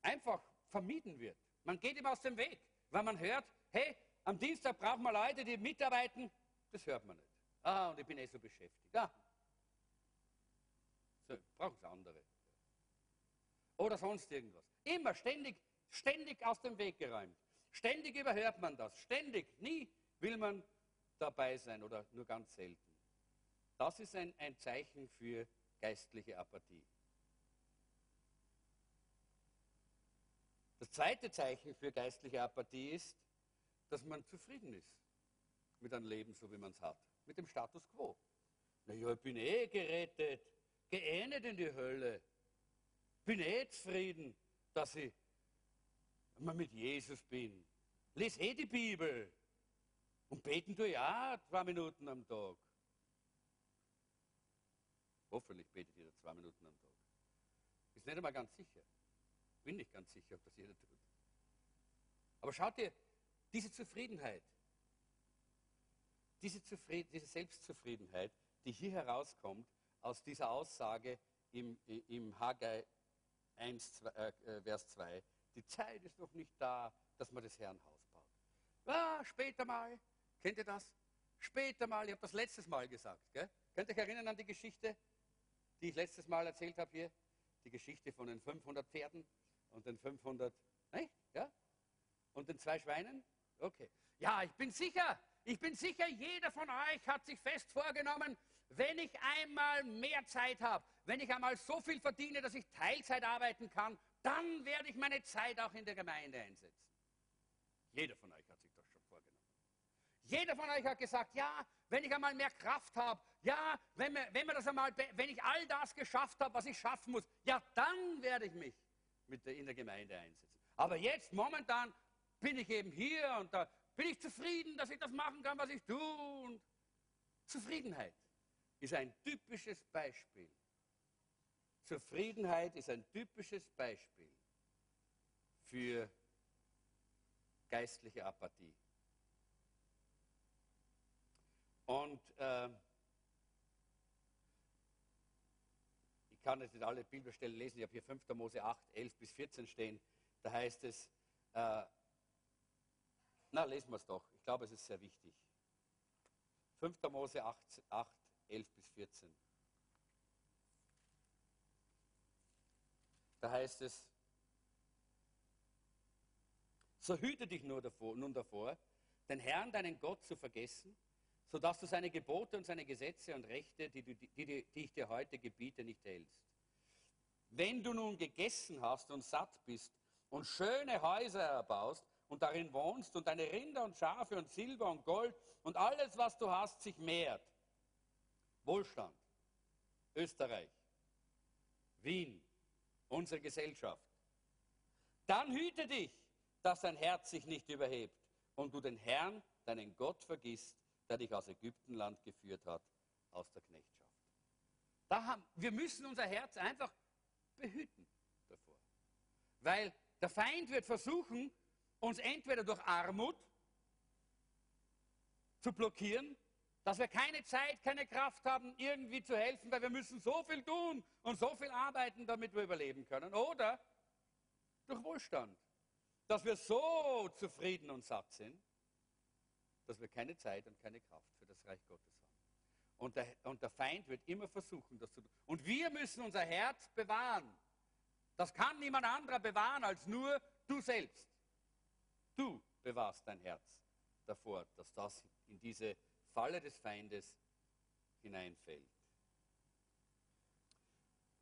einfach vermieden wird. Man geht ihm aus dem Weg, weil man hört, hey, am Dienstag brauchen wir Leute, die mitarbeiten. Das hört man nicht. Ah, und ich bin eh so beschäftigt. Ah. So, brauchen es andere. Oder sonst irgendwas. Immer ständig, ständig aus dem Weg geräumt. Ständig überhört man das. Ständig. Nie will man dabei sein oder nur ganz selten. Das ist ein, ein Zeichen für geistliche Apathie. Das zweite Zeichen für geistliche Apathie ist, dass man zufrieden ist mit einem Leben, so wie man es hat, mit dem Status quo. Naja, ich bin eh gerettet, geh nicht in die Hölle, bin eh zufrieden, dass ich mal mit Jesus bin, lese eh die Bibel und beten du ja zwei Minuten am Tag. Hoffentlich betet jeder zwei Minuten am Tag. Ist nicht einmal ganz sicher. Bin nicht ganz sicher, ob das jeder tut. Aber schaut ihr, diese Zufriedenheit, diese, Zufrieden, diese Selbstzufriedenheit, die hier herauskommt aus dieser Aussage im, im Haggai 1, 2, äh, Vers 2, die Zeit ist noch nicht da, dass man das Herrenhaus baut. Ah, später mal, kennt ihr das? Später mal, ich habe das letztes Mal gesagt. Gell? Könnt ihr euch erinnern an die Geschichte, die ich letztes Mal erzählt habe hier? Die Geschichte von den 500 Pferden und den 500, nicht? Ja? Und den zwei Schweinen? Okay. Ja, ich bin sicher, ich bin sicher, jeder von euch hat sich fest vorgenommen, wenn ich einmal mehr Zeit habe, wenn ich einmal so viel verdiene, dass ich Teilzeit arbeiten kann, dann werde ich meine Zeit auch in der Gemeinde einsetzen. Jeder von euch hat sich das schon vorgenommen. Jeder von euch hat gesagt, ja, wenn ich einmal mehr Kraft habe, ja, wenn, wir, wenn, wir das einmal, wenn ich all das geschafft habe, was ich schaffen muss, ja, dann werde ich mich mit der, in der Gemeinde einsetzen. Aber jetzt, momentan, bin ich eben hier und da bin ich zufrieden, dass ich das machen kann, was ich tue. Und Zufriedenheit ist ein typisches Beispiel. Zufriedenheit ist ein typisches Beispiel für geistliche Apathie. Und äh, ich kann jetzt nicht alle Bibelstellen lesen, ich habe hier 5. Mose 8, 11 bis 14 stehen. Da heißt es, äh, na, lesen wir es doch. Ich glaube, es ist sehr wichtig. 5. Mose 8, 8 11 bis 14. Da heißt es, so hüte dich nur davor, nun davor, den Herrn, deinen Gott, zu vergessen, sodass du seine Gebote und seine Gesetze und Rechte, die, du, die, die, die ich dir heute gebiete, nicht hältst. Wenn du nun gegessen hast und satt bist und schöne Häuser erbaust und darin wohnst und deine Rinder und Schafe und Silber und Gold und alles, was du hast, sich mehrt. Wohlstand, Österreich, Wien, unsere Gesellschaft. Dann hüte dich, dass dein Herz sich nicht überhebt und du den Herrn, deinen Gott, vergisst, der dich aus Ägyptenland geführt hat, aus der Knechtschaft. Haben, wir müssen unser Herz einfach behüten davor. Weil der Feind wird versuchen, uns entweder durch Armut zu blockieren, dass wir keine Zeit, keine Kraft haben, irgendwie zu helfen, weil wir müssen so viel tun und so viel arbeiten, damit wir überleben können. Oder durch Wohlstand, dass wir so zufrieden und satt sind, dass wir keine Zeit und keine Kraft für das Reich Gottes haben. Und der, und der Feind wird immer versuchen, das zu tun. Und wir müssen unser Herz bewahren. Das kann niemand anderer bewahren als nur du selbst. Du bewahrst dein Herz davor, dass das in diese Falle des Feindes hineinfällt.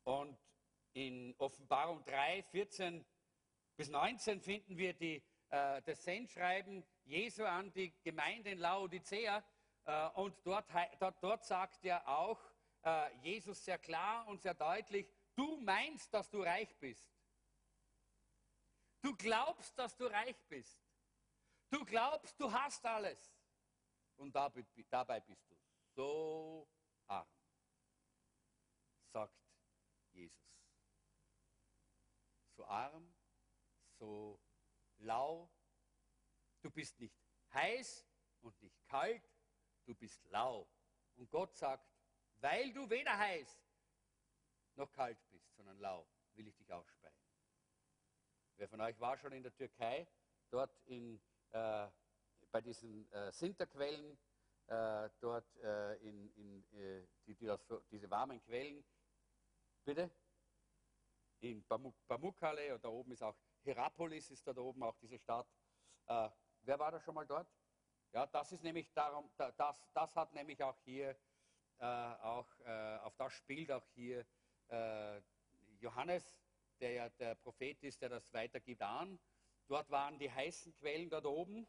Und in Offenbarung 3, 14 bis 19 finden wir die, äh, das Sendschreiben Jesu an die Gemeinde in Laodicea. Äh, und dort, dort, dort, sagt er auch, äh, Jesus sehr klar und sehr deutlich, du meinst, dass du reich bist. Du glaubst, dass du reich bist. Du glaubst, du hast alles. Und dabei bist du so arm, sagt Jesus. So arm, so lau. Du bist nicht heiß und nicht kalt, du bist lau. Und Gott sagt, weil du weder heiß noch kalt bist, sondern lau, will ich dich ausspeien. Wer von euch war schon in der Türkei, dort in äh, bei diesen äh, Sinterquellen, äh, dort äh, in, in äh, die, die das, diese warmen Quellen, bitte? In Pamukkale und da oben ist auch Hierapolis, ist da oben auch diese Stadt. Äh, wer war da schon mal dort? Ja, das ist nämlich darum, das, das hat nämlich auch hier, auch, auf das spielt auch hier Johannes, der ja der Prophet ist, der das weitergibt, an. Dort waren die heißen Quellen dort oben.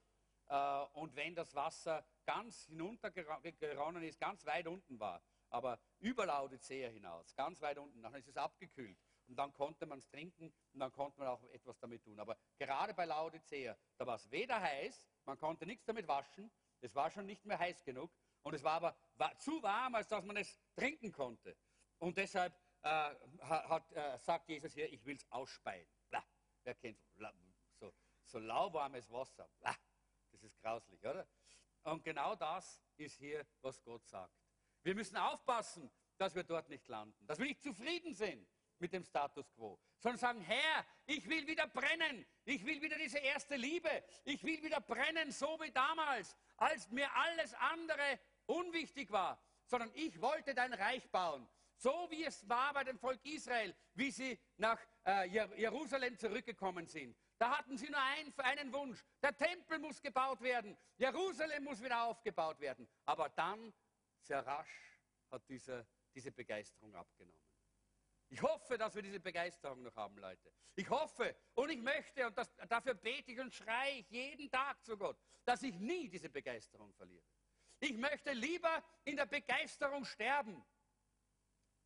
Äh, und wenn das Wasser ganz hinuntergeronnen ist, ganz weit unten war, aber über Laodicea hinaus, ganz weit unten, dann ist es abgekühlt. Und dann konnte man es trinken und dann konnte man auch etwas damit tun. Aber gerade bei Laodicea, da war es weder heiß, man konnte nichts damit waschen, es war schon nicht mehr heiß genug und es war aber war zu warm, als dass man es trinken konnte. Und deshalb äh, hat, äh, sagt Jesus hier, ich will es ausspeien. Blah. Wer kennt so, so lauwarmes Wasser? Blah. Das ist grauslich, oder? Und genau das ist hier, was Gott sagt. Wir müssen aufpassen, dass wir dort nicht landen, dass wir nicht zufrieden sind mit dem Status quo, sondern sagen, Herr, ich will wieder brennen, ich will wieder diese erste Liebe, ich will wieder brennen, so wie damals, als mir alles andere unwichtig war, sondern ich wollte dein Reich bauen. So wie es war bei dem Volk Israel, wie sie nach äh, Jerusalem zurückgekommen sind. Da hatten sie nur ein, einen Wunsch. Der Tempel muss gebaut werden. Jerusalem muss wieder aufgebaut werden. Aber dann, sehr rasch, hat dieser, diese Begeisterung abgenommen. Ich hoffe, dass wir diese Begeisterung noch haben, Leute. Ich hoffe und ich möchte, und das, dafür bete ich und schreie ich jeden Tag zu Gott, dass ich nie diese Begeisterung verliere. Ich möchte lieber in der Begeisterung sterben,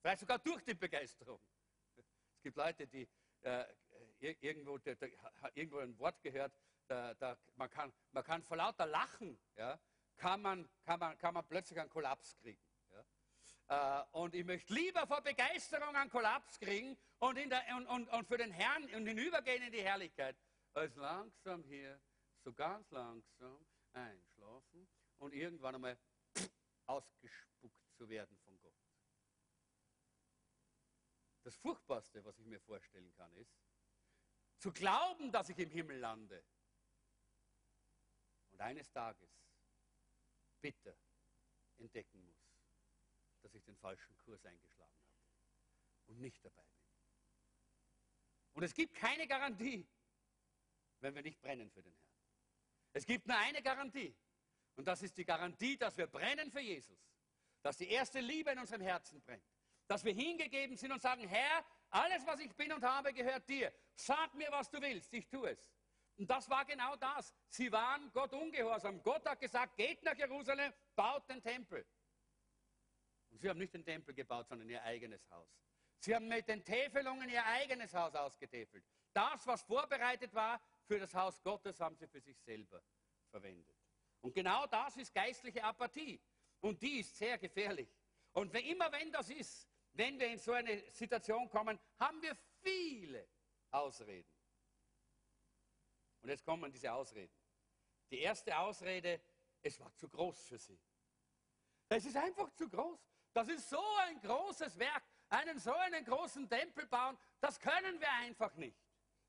Vielleicht sogar durch die Begeisterung. Es gibt Leute, die äh, irgendwo, der, der, irgendwo ein Wort gehört, da, da, man, kann, man kann vor lauter Lachen, ja, kann, man, kann, man, kann man plötzlich einen Kollaps kriegen. Ja. Äh, und ich möchte lieber vor Begeisterung einen Kollaps kriegen und, der, und, und, und für den Herrn und hinübergehen in die Herrlichkeit, als langsam hier, so ganz langsam einschlafen und irgendwann einmal ausgespuckt zu werden von Gott. Das Furchtbarste, was ich mir vorstellen kann, ist, zu glauben, dass ich im Himmel lande. Und eines Tages bitter entdecken muss, dass ich den falschen Kurs eingeschlagen habe und nicht dabei bin. Und es gibt keine Garantie, wenn wir nicht brennen für den Herrn. Es gibt nur eine Garantie. Und das ist die Garantie, dass wir brennen für Jesus. Dass die erste Liebe in unserem Herzen brennt dass wir hingegeben sind und sagen, Herr, alles, was ich bin und habe, gehört dir. Sag mir, was du willst, ich tue es. Und das war genau das. Sie waren Gott ungehorsam. Gott hat gesagt, geht nach Jerusalem, baut den Tempel. Und sie haben nicht den Tempel gebaut, sondern ihr eigenes Haus. Sie haben mit den Täfelungen ihr eigenes Haus ausgetäfelt. Das, was vorbereitet war für das Haus Gottes, haben sie für sich selber verwendet. Und genau das ist geistliche Apathie. Und die ist sehr gefährlich. Und immer wenn das ist, wenn wir in so eine Situation kommen, haben wir viele Ausreden. Und jetzt kommen diese Ausreden. Die erste Ausrede, es war zu groß für sie. Es ist einfach zu groß. Das ist so ein großes Werk. Einen so einen großen Tempel bauen, das können wir einfach nicht.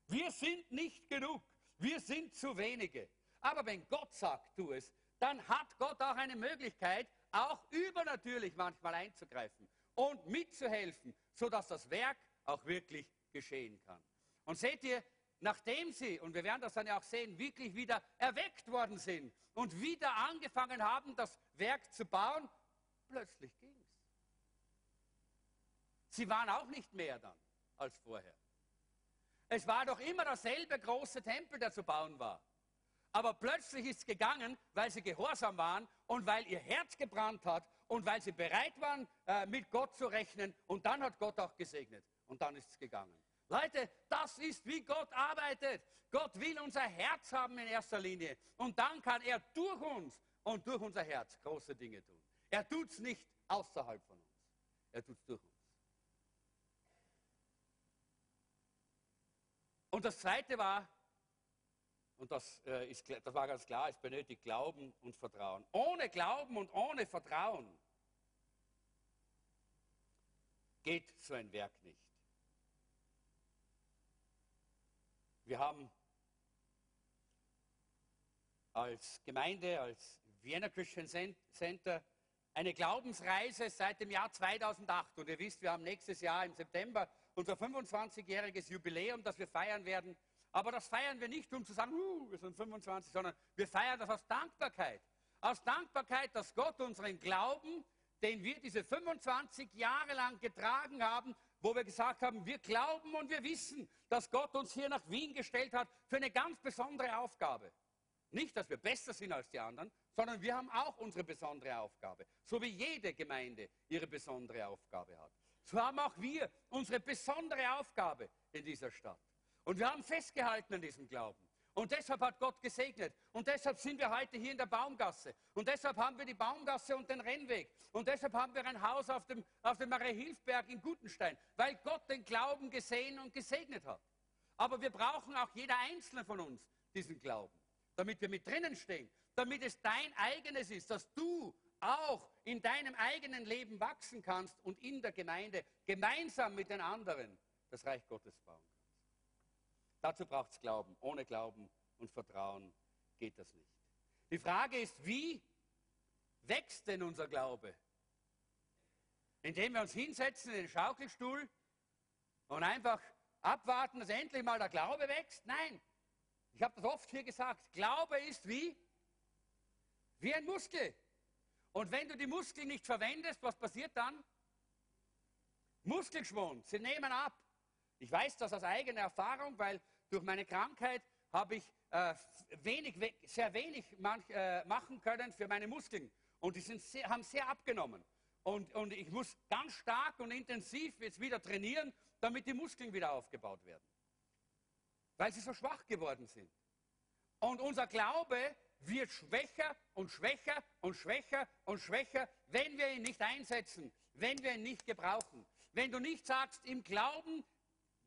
Wir sind nicht genug. Wir sind zu wenige. Aber wenn Gott sagt, tu es, dann hat Gott auch eine Möglichkeit, auch übernatürlich manchmal einzugreifen und mitzuhelfen, sodass das Werk auch wirklich geschehen kann. Und seht ihr, nachdem sie, und wir werden das dann ja auch sehen, wirklich wieder erweckt worden sind und wieder angefangen haben, das Werk zu bauen, plötzlich ging es. Sie waren auch nicht mehr dann als vorher. Es war doch immer derselbe große Tempel, der zu bauen war. Aber plötzlich ist es gegangen, weil sie gehorsam waren und weil ihr Herz gebrannt hat und weil sie bereit waren, äh, mit Gott zu rechnen. Und dann hat Gott auch gesegnet. Und dann ist es gegangen. Leute, das ist, wie Gott arbeitet. Gott will unser Herz haben in erster Linie. Und dann kann er durch uns und durch unser Herz große Dinge tun. Er tut es nicht außerhalb von uns. Er tut es durch uns. Und das Zweite war, und das, äh, ist, das war ganz klar, es benötigt Glauben und Vertrauen. Ohne Glauben und ohne Vertrauen geht so ein Werk nicht. Wir haben als Gemeinde, als Vienna Christian Center eine Glaubensreise seit dem Jahr 2008. Und ihr wisst, wir haben nächstes Jahr im September unser 25-jähriges Jubiläum, das wir feiern werden. Aber das feiern wir nicht, um zu sagen, uh, wir sind 25, sondern wir feiern das aus Dankbarkeit. Aus Dankbarkeit, dass Gott unseren Glauben, den wir diese 25 Jahre lang getragen haben, wo wir gesagt haben, wir glauben und wir wissen, dass Gott uns hier nach Wien gestellt hat für eine ganz besondere Aufgabe. Nicht, dass wir besser sind als die anderen, sondern wir haben auch unsere besondere Aufgabe. So wie jede Gemeinde ihre besondere Aufgabe hat. So haben auch wir unsere besondere Aufgabe in dieser Stadt. Und wir haben festgehalten an diesem Glauben. Und deshalb hat Gott gesegnet. Und deshalb sind wir heute hier in der Baumgasse. Und deshalb haben wir die Baumgasse und den Rennweg. Und deshalb haben wir ein Haus auf dem, auf dem Marie-Hilfberg in Gutenstein. Weil Gott den Glauben gesehen und gesegnet hat. Aber wir brauchen auch jeder Einzelne von uns diesen Glauben. Damit wir mit drinnen stehen. Damit es dein eigenes ist. Dass du auch in deinem eigenen Leben wachsen kannst und in der Gemeinde gemeinsam mit den anderen das Reich Gottes bauen. Dazu braucht es Glauben. Ohne Glauben und Vertrauen geht das nicht. Die Frage ist, wie wächst denn unser Glaube? Indem wir uns hinsetzen in den Schaukelstuhl und einfach abwarten, dass endlich mal der Glaube wächst? Nein. Ich habe das oft hier gesagt. Glaube ist wie? Wie ein Muskel. Und wenn du die Muskeln nicht verwendest, was passiert dann? Muskelschwund, sie nehmen ab. Ich weiß das aus eigener Erfahrung, weil durch meine Krankheit habe ich äh, wenig, sehr wenig manch, äh, machen können für meine Muskeln. Und die sind sehr, haben sehr abgenommen. Und, und ich muss ganz stark und intensiv jetzt wieder trainieren, damit die Muskeln wieder aufgebaut werden. Weil sie so schwach geworden sind. Und unser Glaube wird schwächer und schwächer und schwächer und schwächer, wenn wir ihn nicht einsetzen, wenn wir ihn nicht gebrauchen. Wenn du nicht sagst, im Glauben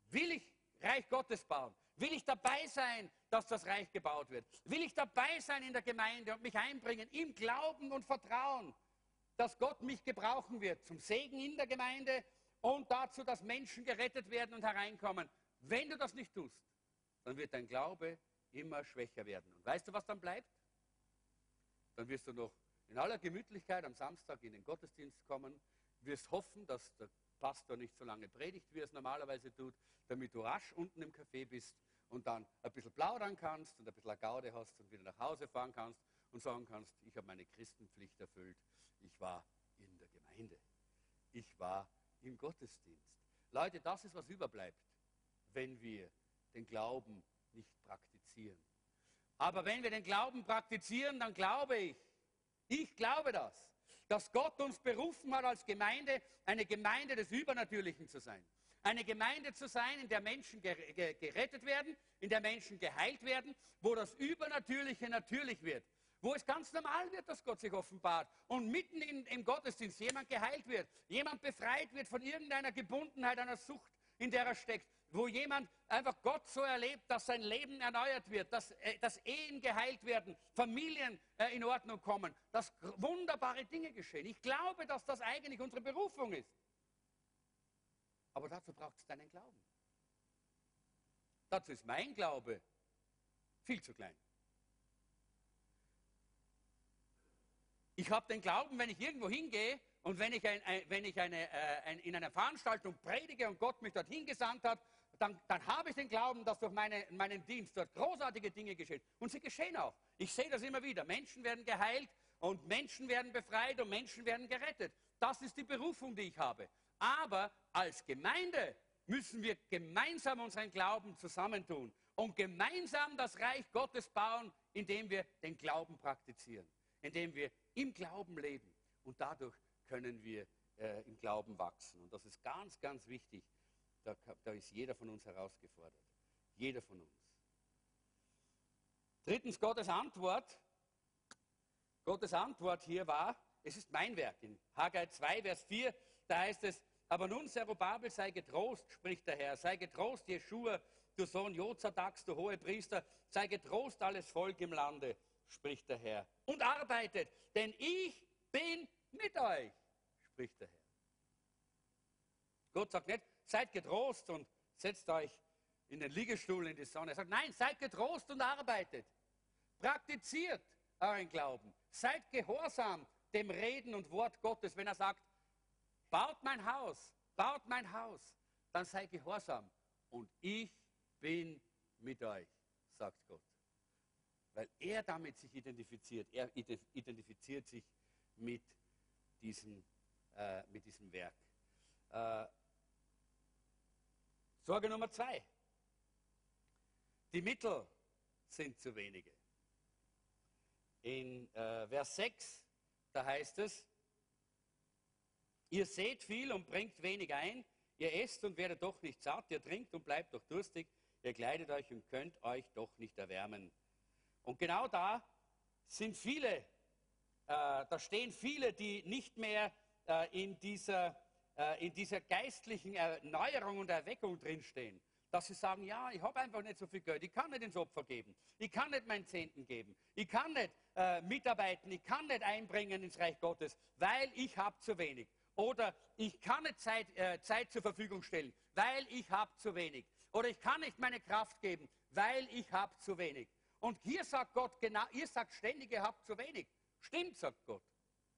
will ich Reich Gottes bauen, Will ich dabei sein, dass das Reich gebaut wird? Will ich dabei sein in der Gemeinde und mich einbringen im Glauben und Vertrauen, dass Gott mich gebrauchen wird zum Segen in der Gemeinde und dazu, dass Menschen gerettet werden und hereinkommen? Wenn du das nicht tust, dann wird dein Glaube immer schwächer werden. Und weißt du, was dann bleibt? Dann wirst du noch in aller Gemütlichkeit am Samstag in den Gottesdienst kommen, wirst hoffen, dass der Pastor nicht so lange predigt, wie er es normalerweise tut, damit du rasch unten im Café bist und dann ein bisschen plaudern kannst und ein bisschen Gaude hast und wieder nach Hause fahren kannst und sagen kannst, ich habe meine Christenpflicht erfüllt, ich war in der Gemeinde, ich war im Gottesdienst. Leute, das ist, was überbleibt, wenn wir den Glauben nicht praktizieren. Aber wenn wir den Glauben praktizieren, dann glaube ich, ich glaube das, dass Gott uns berufen hat als Gemeinde, eine Gemeinde des Übernatürlichen zu sein. Eine Gemeinde zu sein, in der Menschen gerettet werden, in der Menschen geheilt werden, wo das Übernatürliche natürlich wird. Wo es ganz normal wird, dass Gott sich offenbart und mitten in, im Gottesdienst jemand geheilt wird, jemand befreit wird von irgendeiner Gebundenheit, einer Sucht, in der er steckt, wo jemand einfach Gott so erlebt, dass sein Leben erneuert wird, dass, äh, dass Ehen geheilt werden, Familien äh, in Ordnung kommen, dass wunderbare Dinge geschehen. Ich glaube, dass das eigentlich unsere Berufung ist. Aber dazu braucht es deinen Glauben. Dazu ist mein Glaube viel zu klein. Ich habe den Glauben, wenn ich irgendwo hingehe und wenn ich, ein, ein, wenn ich eine, äh, ein, in einer Veranstaltung predige und Gott mich dorthin gesandt hat, dann, dann habe ich den Glauben, dass durch meine, meinen Dienst dort großartige Dinge geschehen. Und sie geschehen auch. Ich sehe das immer wieder. Menschen werden geheilt und Menschen werden befreit und Menschen werden gerettet. Das ist die Berufung, die ich habe. Aber als Gemeinde müssen wir gemeinsam unseren Glauben zusammentun und gemeinsam das Reich Gottes bauen, indem wir den Glauben praktizieren, indem wir im Glauben leben. Und dadurch können wir äh, im Glauben wachsen. Und das ist ganz, ganz wichtig. Da, da ist jeder von uns herausgefordert. Jeder von uns. Drittens, Gottes Antwort. Gottes Antwort hier war, es ist mein Werk. In Haggai 2, Vers 4, da heißt es, aber nun, Zerubabel, sei getrost, spricht der Herr, sei getrost, Jeschua, du Sohn Jozadaks, du hohe Priester, sei getrost, alles Volk im Lande, spricht der Herr. Und arbeitet, denn ich bin mit euch, spricht der Herr. Gott sagt nicht, seid getrost und setzt euch in den Liegestuhl in die Sonne. Er sagt, nein, seid getrost und arbeitet. Praktiziert euren Glauben. Seid gehorsam dem Reden und Wort Gottes. Wenn er sagt, baut mein Haus, baut mein Haus, dann sei gehorsam. Und ich bin mit euch, sagt Gott. Weil er damit sich identifiziert. Er identifiziert sich mit diesem, äh, mit diesem Werk. Äh, Sorge Nummer zwei. Die Mittel sind zu wenige. In äh, Vers 6, da heißt es, ihr seht viel und bringt wenig ein, ihr esst und werdet doch nicht satt, ihr trinkt und bleibt doch durstig, ihr kleidet euch und könnt euch doch nicht erwärmen. Und genau da sind viele äh, da stehen viele, die nicht mehr äh, in, dieser, äh, in dieser geistlichen Erneuerung und Erweckung drinstehen. Dass sie sagen, ja, ich habe einfach nicht so viel Geld, ich kann nicht ins Opfer geben, ich kann nicht meinen Zehnten geben, ich kann nicht äh, mitarbeiten, ich kann nicht einbringen ins Reich Gottes, weil ich habe zu wenig. Oder ich kann nicht Zeit, äh, Zeit zur Verfügung stellen, weil ich habe zu wenig. Oder ich kann nicht meine Kraft geben, weil ich habe zu wenig. Und hier sagt Gott genau, ihr sagt ständig, ihr habt zu wenig. Stimmt, sagt Gott.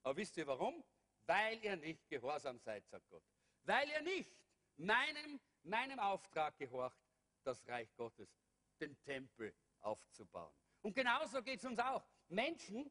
Aber wisst ihr warum? Weil ihr nicht gehorsam seid, sagt Gott. Weil ihr nicht meinem, meinem Auftrag gehorcht, das Reich Gottes, den Tempel aufzubauen. Und genauso geht es uns auch. Menschen,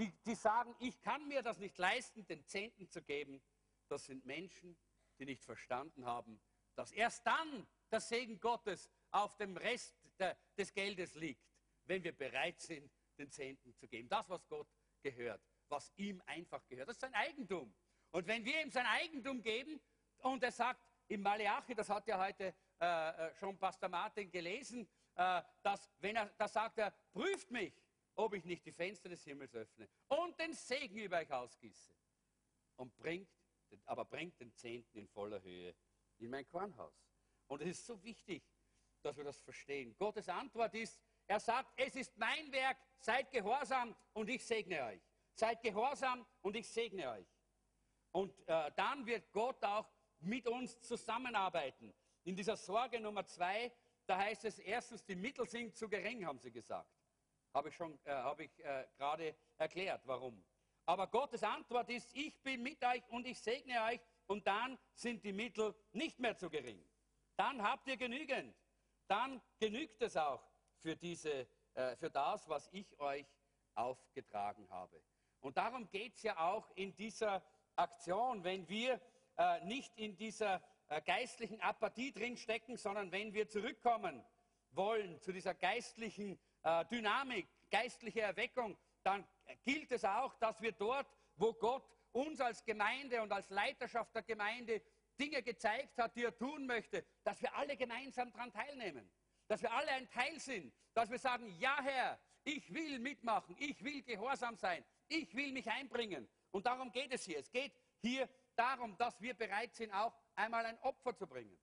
die, die sagen, ich kann mir das nicht leisten, den Zehnten zu geben, das sind Menschen, die nicht verstanden haben, dass erst dann der Segen Gottes auf dem Rest der, des Geldes liegt, wenn wir bereit sind, den Zehnten zu geben. Das, was Gott gehört, was ihm einfach gehört. Das ist sein Eigentum. Und wenn wir ihm sein Eigentum geben und er sagt, im Maleachi, das hat ja heute äh, äh, schon Pastor Martin gelesen, äh, dass, wenn er, da sagt er, prüft mich, ob ich nicht die Fenster des Himmels öffne und den Segen über euch ausgieße. Und bringt, aber bringt den Zehnten in voller Höhe in mein Kornhaus. Und es ist so wichtig, dass wir das verstehen. Gottes Antwort ist, er sagt, es ist mein Werk, seid gehorsam und ich segne euch. Seid gehorsam und ich segne euch. Und äh, dann wird Gott auch mit uns zusammenarbeiten. In dieser Sorge Nummer zwei, da heißt es erstens, die Mittel sind zu gering, haben sie gesagt. Habe ich schon, äh, habe ich äh, gerade erklärt, warum. Aber Gottes Antwort ist, ich bin mit euch und ich segne euch und dann sind die Mittel nicht mehr zu gering. Dann habt ihr genügend. Dann genügt es auch für, diese, äh, für das, was ich euch aufgetragen habe. Und darum geht es ja auch in dieser Aktion, wenn wir äh, nicht in dieser äh, geistlichen Apathie drinstecken, sondern wenn wir zurückkommen wollen, zu dieser geistlichen äh, Dynamik, geistliche Erweckung, dann gilt es auch, dass wir dort, wo Gott uns als Gemeinde und als Leiterschaft der Gemeinde Dinge gezeigt hat, die er tun möchte, dass wir alle gemeinsam daran teilnehmen. Dass wir alle ein Teil sind. Dass wir sagen, ja Herr, ich will mitmachen, ich will gehorsam sein, ich will mich einbringen. Und darum geht es hier. Es geht hier darum, dass wir bereit sind, auch einmal ein Opfer zu bringen.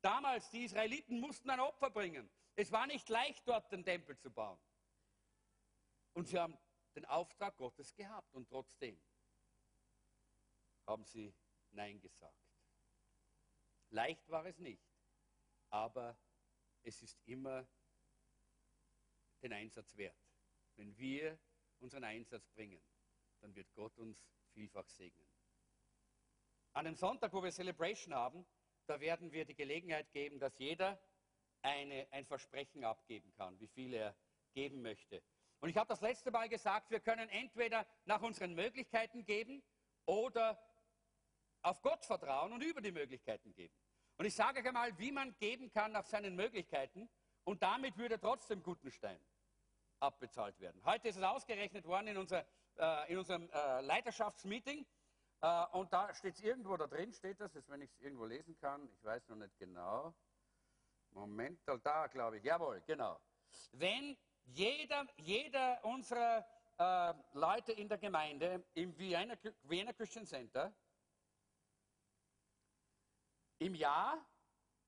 Damals, die Israeliten mussten ein Opfer bringen. Es war nicht leicht, dort den Tempel zu bauen. Und sie haben den Auftrag Gottes gehabt und trotzdem haben sie Nein gesagt. Leicht war es nicht, aber es ist immer den Einsatz wert. Wenn wir unseren Einsatz bringen, dann wird Gott uns vielfach segnen. An dem Sonntag, wo wir Celebration haben, da werden wir die Gelegenheit geben, dass jeder eine, ein Versprechen abgeben kann, wie viel er geben möchte. Und ich habe das letzte Mal gesagt, wir können entweder nach unseren Möglichkeiten geben oder auf Gott vertrauen und über die Möglichkeiten geben. Und ich sage euch einmal, wie man geben kann nach seinen Möglichkeiten und damit würde trotzdem Gutenstein abbezahlt werden. Heute ist es ausgerechnet worden in, unser, äh, in unserem äh, Leiterschaftsmeeting äh, und da steht es irgendwo da drin, steht das, wenn ich es irgendwo lesen kann, ich weiß noch nicht genau. Moment, da glaube ich, jawohl, genau. Wenn jeder, jeder unserer äh, Leute in der Gemeinde im Vienna, Vienna Christian Center im Jahr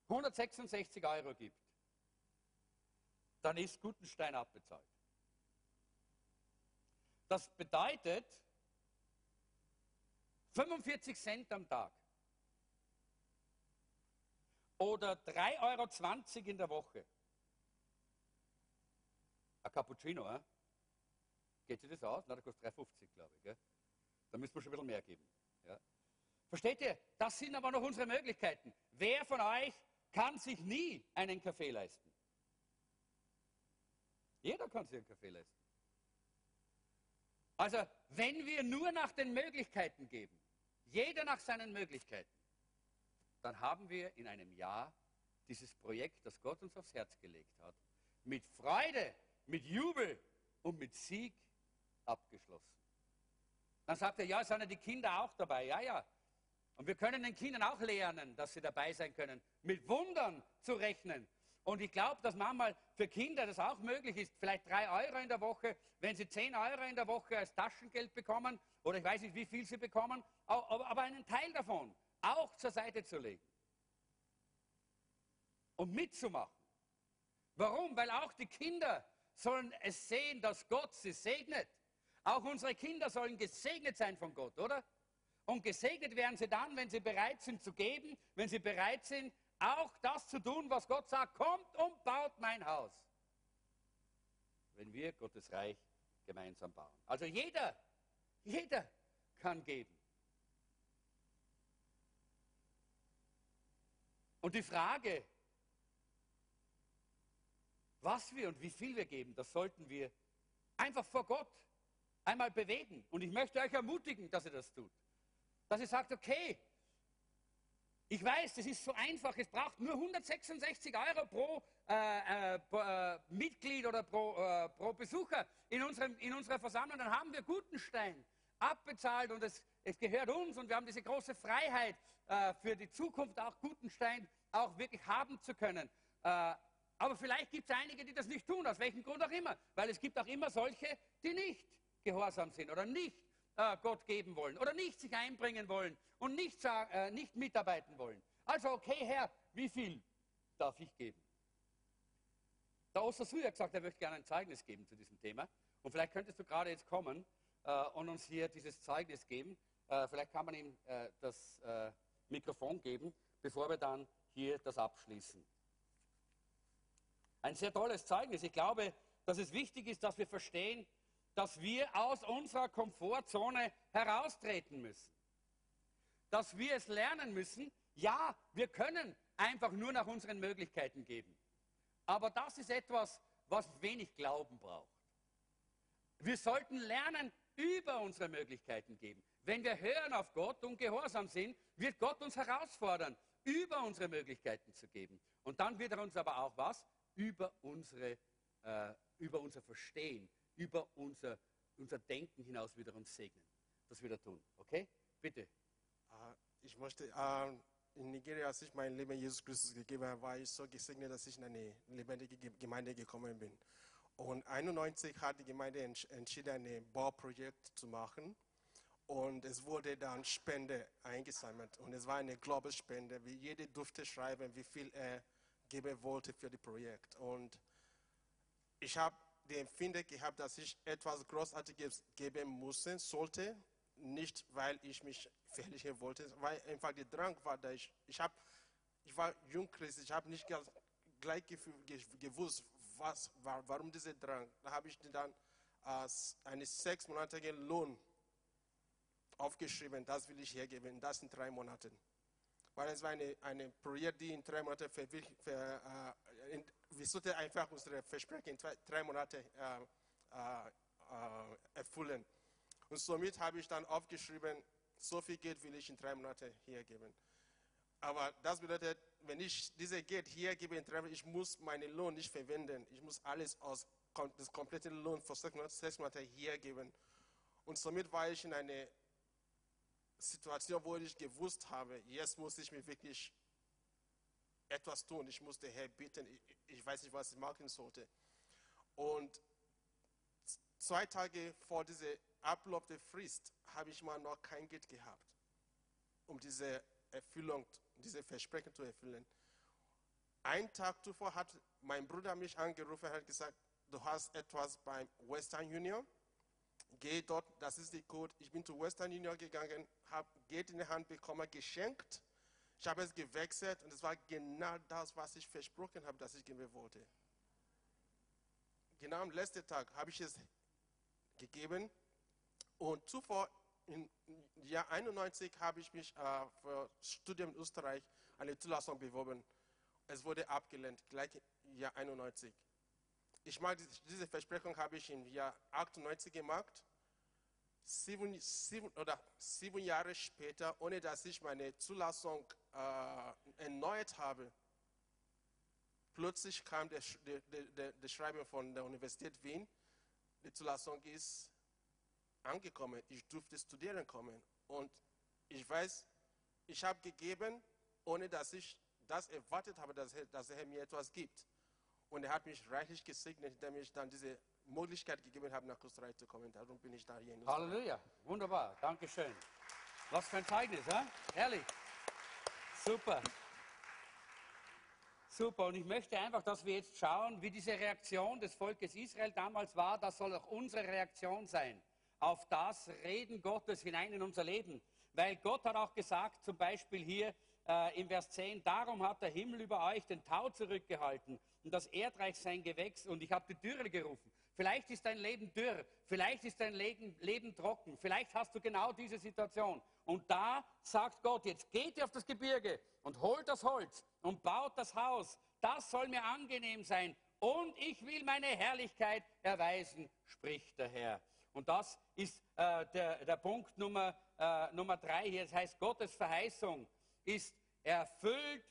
166 Euro gibt, dann ist Gutenstein abbezahlt. Das bedeutet 45 Cent am Tag oder 3,20 Euro in der Woche. Ein Cappuccino, äh? geht sich das aus? Na, der kostet 3,50 glaube ich. Gell? Da müssen wir schon ein bisschen mehr geben. Ja? Versteht ihr? Das sind aber noch unsere Möglichkeiten. Wer von euch kann sich nie einen Kaffee leisten? Jeder kann sich einen Kaffee leisten. Also, wenn wir nur nach den Möglichkeiten geben, jeder nach seinen Möglichkeiten, dann haben wir in einem Jahr dieses Projekt, das Gott uns aufs Herz gelegt hat, mit Freude, mit Jubel und mit Sieg abgeschlossen. Dann sagt er, ja, sind ja die Kinder auch dabei. Ja, ja, und wir können den Kindern auch lernen, dass sie dabei sein können, mit Wundern zu rechnen. Und ich glaube, dass manchmal für Kinder das auch möglich ist, vielleicht drei Euro in der Woche, wenn sie zehn Euro in der Woche als Taschengeld bekommen, oder ich weiß nicht, wie viel sie bekommen, aber einen Teil davon auch zur Seite zu legen. Und mitzumachen. Warum? Weil auch die Kinder sollen es sehen, dass Gott sie segnet. Auch unsere Kinder sollen gesegnet sein von Gott, oder? Und gesegnet werden sie dann, wenn sie bereit sind zu geben, wenn sie bereit sind, auch das zu tun, was Gott sagt, kommt und baut mein Haus. Wenn wir Gottes Reich gemeinsam bauen. Also jeder, jeder kann geben. Und die Frage, was wir und wie viel wir geben, das sollten wir einfach vor Gott einmal bewegen. Und ich möchte euch ermutigen, dass ihr das tut dass ihr sagt, okay, ich weiß, das ist so einfach, es braucht nur 166 Euro pro, äh, äh, pro äh, Mitglied oder pro, äh, pro Besucher in, unserem, in unserer Versammlung, dann haben wir Gutenstein abbezahlt und es, es gehört uns und wir haben diese große Freiheit äh, für die Zukunft auch Gutenstein auch wirklich haben zu können. Äh, aber vielleicht gibt es einige, die das nicht tun, aus welchem Grund auch immer, weil es gibt auch immer solche, die nicht gehorsam sind oder nicht äh, Gott geben wollen oder nicht sich einbringen wollen und nicht, äh, nicht mitarbeiten wollen. Also, okay, Herr, wie viel darf ich geben? Der Ostersu hat gesagt, er möchte gerne ein Zeugnis geben zu diesem Thema. Und vielleicht könntest du gerade jetzt kommen äh, und uns hier dieses Zeugnis geben. Äh, vielleicht kann man ihm äh, das Mikrofon geben, bevor wir dann hier das abschließen. Ein sehr tolles Zeugnis. Ich glaube, dass es wichtig ist, dass wir verstehen, dass wir aus unserer Komfortzone heraustreten müssen. Dass wir es lernen müssen, ja, wir können einfach nur nach unseren Möglichkeiten geben. Aber das ist etwas, was wenig Glauben braucht. Wir sollten lernen, über unsere Möglichkeiten geben. Wenn wir hören auf Gott und gehorsam sind, wird Gott uns herausfordern, über unsere Möglichkeiten zu geben. Und dann wird er uns aber auch was? über, unsere, äh, über unser Verstehen, über unser, unser Denken hinaus wieder uns segnen. Das wieder tun. Okay? Bitte. Uh, ich möchte uh, in Nigeria, als ich mein Leben Jesus Christus gegeben habe, war ich so gesegnet, dass ich in eine lebendige Gemeinde gekommen bin. Und 1991 hat die Gemeinde entschieden, ein Bauprojekt zu machen. Und es wurde dann Spende eingesammelt. Und es war eine Glaubensspende. Wie jeder durfte schreiben, wie viel er geben wollte für das Projekt. Und ich habe die Empfindung gehabt, dass ich etwas Großartiges geben musste, sollte. Nicht, weil ich mich verherrlichen wollte, weil einfach der Drang war, dass ich, ich, hab, ich war Jungchrist, ich habe nicht gleich gewusst, was, warum dieser Drang. Da habe ich dann als einen sechsmonatigen Lohn aufgeschrieben, das will ich hergeben, das in drei Monaten. Weil es war eine, eine Projekt, die in drei Monaten ver, ver, äh, in, wir sollten einfach unsere Versprechen in drei, drei Monaten äh, äh, äh, erfüllen. Und somit habe ich dann aufgeschrieben, so viel Geld will ich in drei Monaten hergeben. Aber das bedeutet, wenn ich diese Geld hier gebe in ich muss meinen Lohn nicht verwenden. Ich muss alles aus das komplette Lohn für sechs Monate, sechs Monate hier geben. Und somit war ich in einer Situation, wo ich gewusst habe, jetzt muss ich mir wirklich etwas tun. Ich musste Herr bitten. Ich, ich weiß nicht, was ich machen sollte. Und zwei Tage vor diesem Ablauf der Frist habe ich mal noch kein Geld gehabt, um diese Erfüllung, diese Versprechen zu erfüllen. Ein Tag zuvor hat mein Bruder mich angerufen und hat gesagt, du hast etwas beim Western Union Geh dort, das ist die Code. Ich bin zu Western Union gegangen, habe Geld in die Hand bekommen, geschenkt. Ich habe es gewechselt und es war genau das, was ich versprochen habe, dass ich geben wollte. Genau am letzten Tag habe ich es gegeben und zuvor im Jahr 91 habe ich mich äh, für Studium in Österreich eine Zulassung beworben. Es wurde abgelehnt, gleich im Jahr 91. Ich mag diese Versprechung habe ich im Jahr 98 gemacht. Sieben, sieben, oder sieben Jahre später, ohne dass ich meine Zulassung äh, erneuert habe, plötzlich kam der, der, der, der Schreiben von der Universität Wien. Die Zulassung ist angekommen. Ich durfte studieren kommen. Und ich weiß, ich habe gegeben, ohne dass ich das erwartet habe, dass er, dass er mir etwas gibt. Und er hat mich reichlich gesegnet, indem ich dann diese Möglichkeit gegeben habe, nach Rica zu kommen. Darum bin ich da hier in Halleluja, wunderbar, Dankeschön. Was für ein Zeugnis, he? ehrlich. Super. Super, und ich möchte einfach, dass wir jetzt schauen, wie diese Reaktion des Volkes Israel damals war. Das soll auch unsere Reaktion sein. Auf das Reden Gottes hinein in unser Leben. Weil Gott hat auch gesagt, zum Beispiel hier äh, im Vers 10, darum hat der Himmel über euch den Tau zurückgehalten und das Erdreich sein Gewächs und ich habe die Dürre gerufen. Vielleicht ist dein Leben dürr, vielleicht ist dein Leben, Leben trocken, vielleicht hast du genau diese Situation. Und da sagt Gott, jetzt geht ihr auf das Gebirge und holt das Holz und baut das Haus. Das soll mir angenehm sein und ich will meine Herrlichkeit erweisen, spricht der Herr. Und das ist äh, der, der Punkt Nummer, äh, Nummer drei hier. Das heißt, Gottes Verheißung ist erfüllt,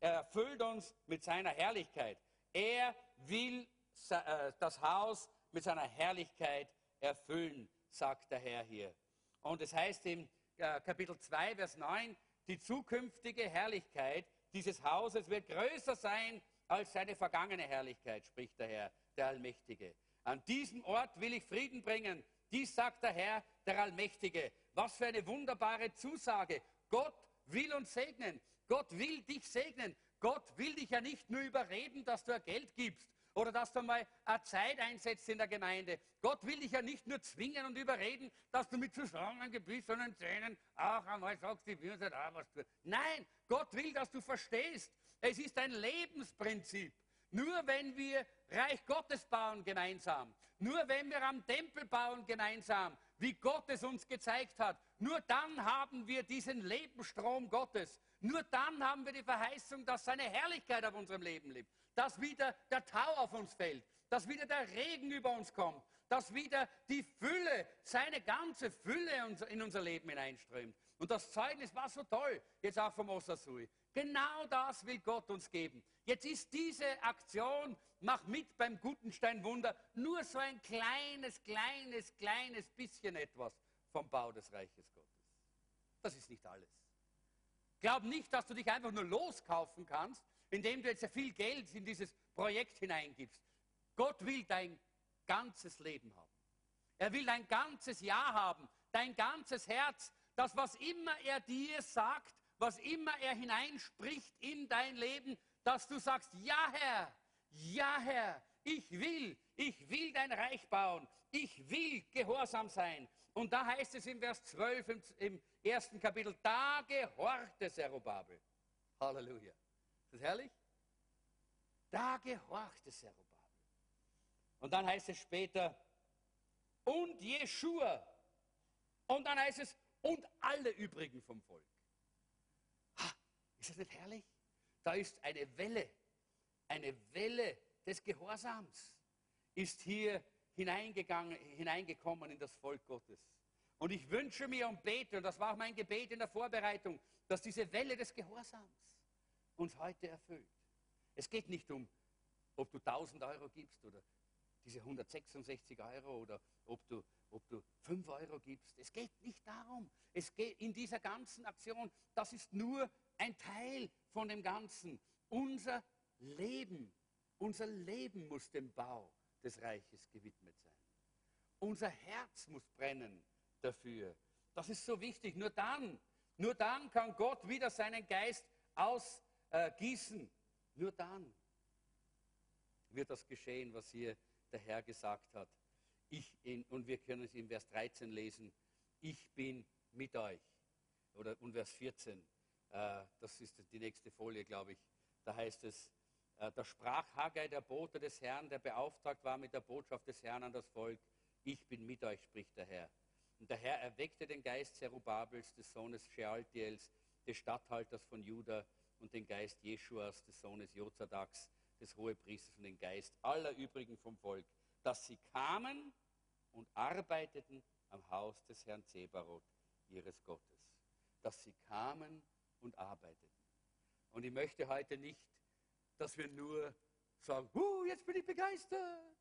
er erfüllt uns mit seiner Herrlichkeit. Er will äh, das Haus mit seiner Herrlichkeit erfüllen, sagt der Herr hier. Und es heißt im äh, Kapitel 2, Vers 9, die zukünftige Herrlichkeit dieses Hauses wird größer sein als seine vergangene Herrlichkeit, spricht der Herr, der Allmächtige. An diesem Ort will ich Frieden bringen. Dies sagt der Herr, der Allmächtige. Was für eine wunderbare Zusage. Gott will uns segnen. Gott will dich segnen. Gott will dich ja nicht nur überreden, dass du Geld gibst oder dass du mal eine Zeit einsetzt in der Gemeinde. Gott will dich ja nicht nur zwingen und überreden, dass du mit zusammengebissenen Zähnen auch einmal sagst, ich will nicht auch was tun. Nein, Gott will, dass du verstehst. Es ist ein Lebensprinzip. Nur wenn wir Reich Gottes bauen gemeinsam, nur wenn wir am Tempel bauen gemeinsam, wie Gott es uns gezeigt hat, nur dann haben wir diesen Lebensstrom Gottes. Nur dann haben wir die Verheißung, dass seine Herrlichkeit auf unserem Leben lebt, dass wieder der Tau auf uns fällt, dass wieder der Regen über uns kommt, dass wieder die Fülle, seine ganze Fülle in unser Leben hineinströmt. Und das Zeugnis war so toll, jetzt auch vom Osasui. Genau das will Gott uns geben. Jetzt ist diese Aktion, mach mit beim Gutensteinwunder, nur so ein kleines, kleines, kleines bisschen etwas vom Bau des Reiches Gottes. Das ist nicht alles. Glaub nicht, dass du dich einfach nur loskaufen kannst, indem du jetzt viel Geld in dieses Projekt hineingibst. Gott will dein ganzes Leben haben. Er will dein ganzes Ja haben, dein ganzes Herz, das, was immer er dir sagt, was immer er hineinspricht in dein Leben, dass du sagst, ja Herr, ja Herr, ich will, ich will dein Reich bauen, ich will gehorsam sein. Und da heißt es im Vers 12 im, im ersten Kapitel, da gehorchte Zerubabel. Halleluja. Ist das herrlich? Da gehorchte Zerubabel. Und dann heißt es später, und Jeschua. Und dann heißt es, und alle übrigen vom Volk. Ha, ist das nicht herrlich? Da ist eine Welle, eine Welle des Gehorsams ist hier hineingegangen, hineingekommen in das Volk Gottes. Und ich wünsche mir und bete, und das war auch mein Gebet in der Vorbereitung, dass diese Welle des Gehorsams uns heute erfüllt. Es geht nicht um, ob du 1000 Euro gibst oder diese 166 Euro oder ob du, ob du 5 Euro gibst. Es geht nicht darum. Es geht in dieser ganzen Aktion, das ist nur ein Teil von dem Ganzen. Unser Leben, unser Leben muss dem Bau des Reiches gewidmet sein. Unser Herz muss brennen dafür. Das ist so wichtig. Nur dann, nur dann kann Gott wieder seinen Geist ausgießen. Nur dann wird das geschehen, was hier der Herr gesagt hat. Ich in, und wir können es in Vers 13 lesen. Ich bin mit euch. Oder und Vers 14. Äh, das ist die nächste Folie, glaube ich. Da heißt es, da sprach Haggai, der Bote des Herrn, der beauftragt war mit der Botschaft des Herrn an das Volk. Ich bin mit euch, spricht der Herr. Und der Herr erweckte den Geist Zerubabels, des Sohnes Shealtiels, des Statthalters von Juda, und den Geist Jeschuas, des Sohnes Jozadaks, des Hohepriesters, und den Geist aller übrigen vom Volk, dass sie kamen und arbeiteten am Haus des Herrn Zebaroth, ihres Gottes. Dass sie kamen und arbeiteten. Und ich möchte heute nicht, dass wir nur sagen, uh, jetzt bin ich begeistert.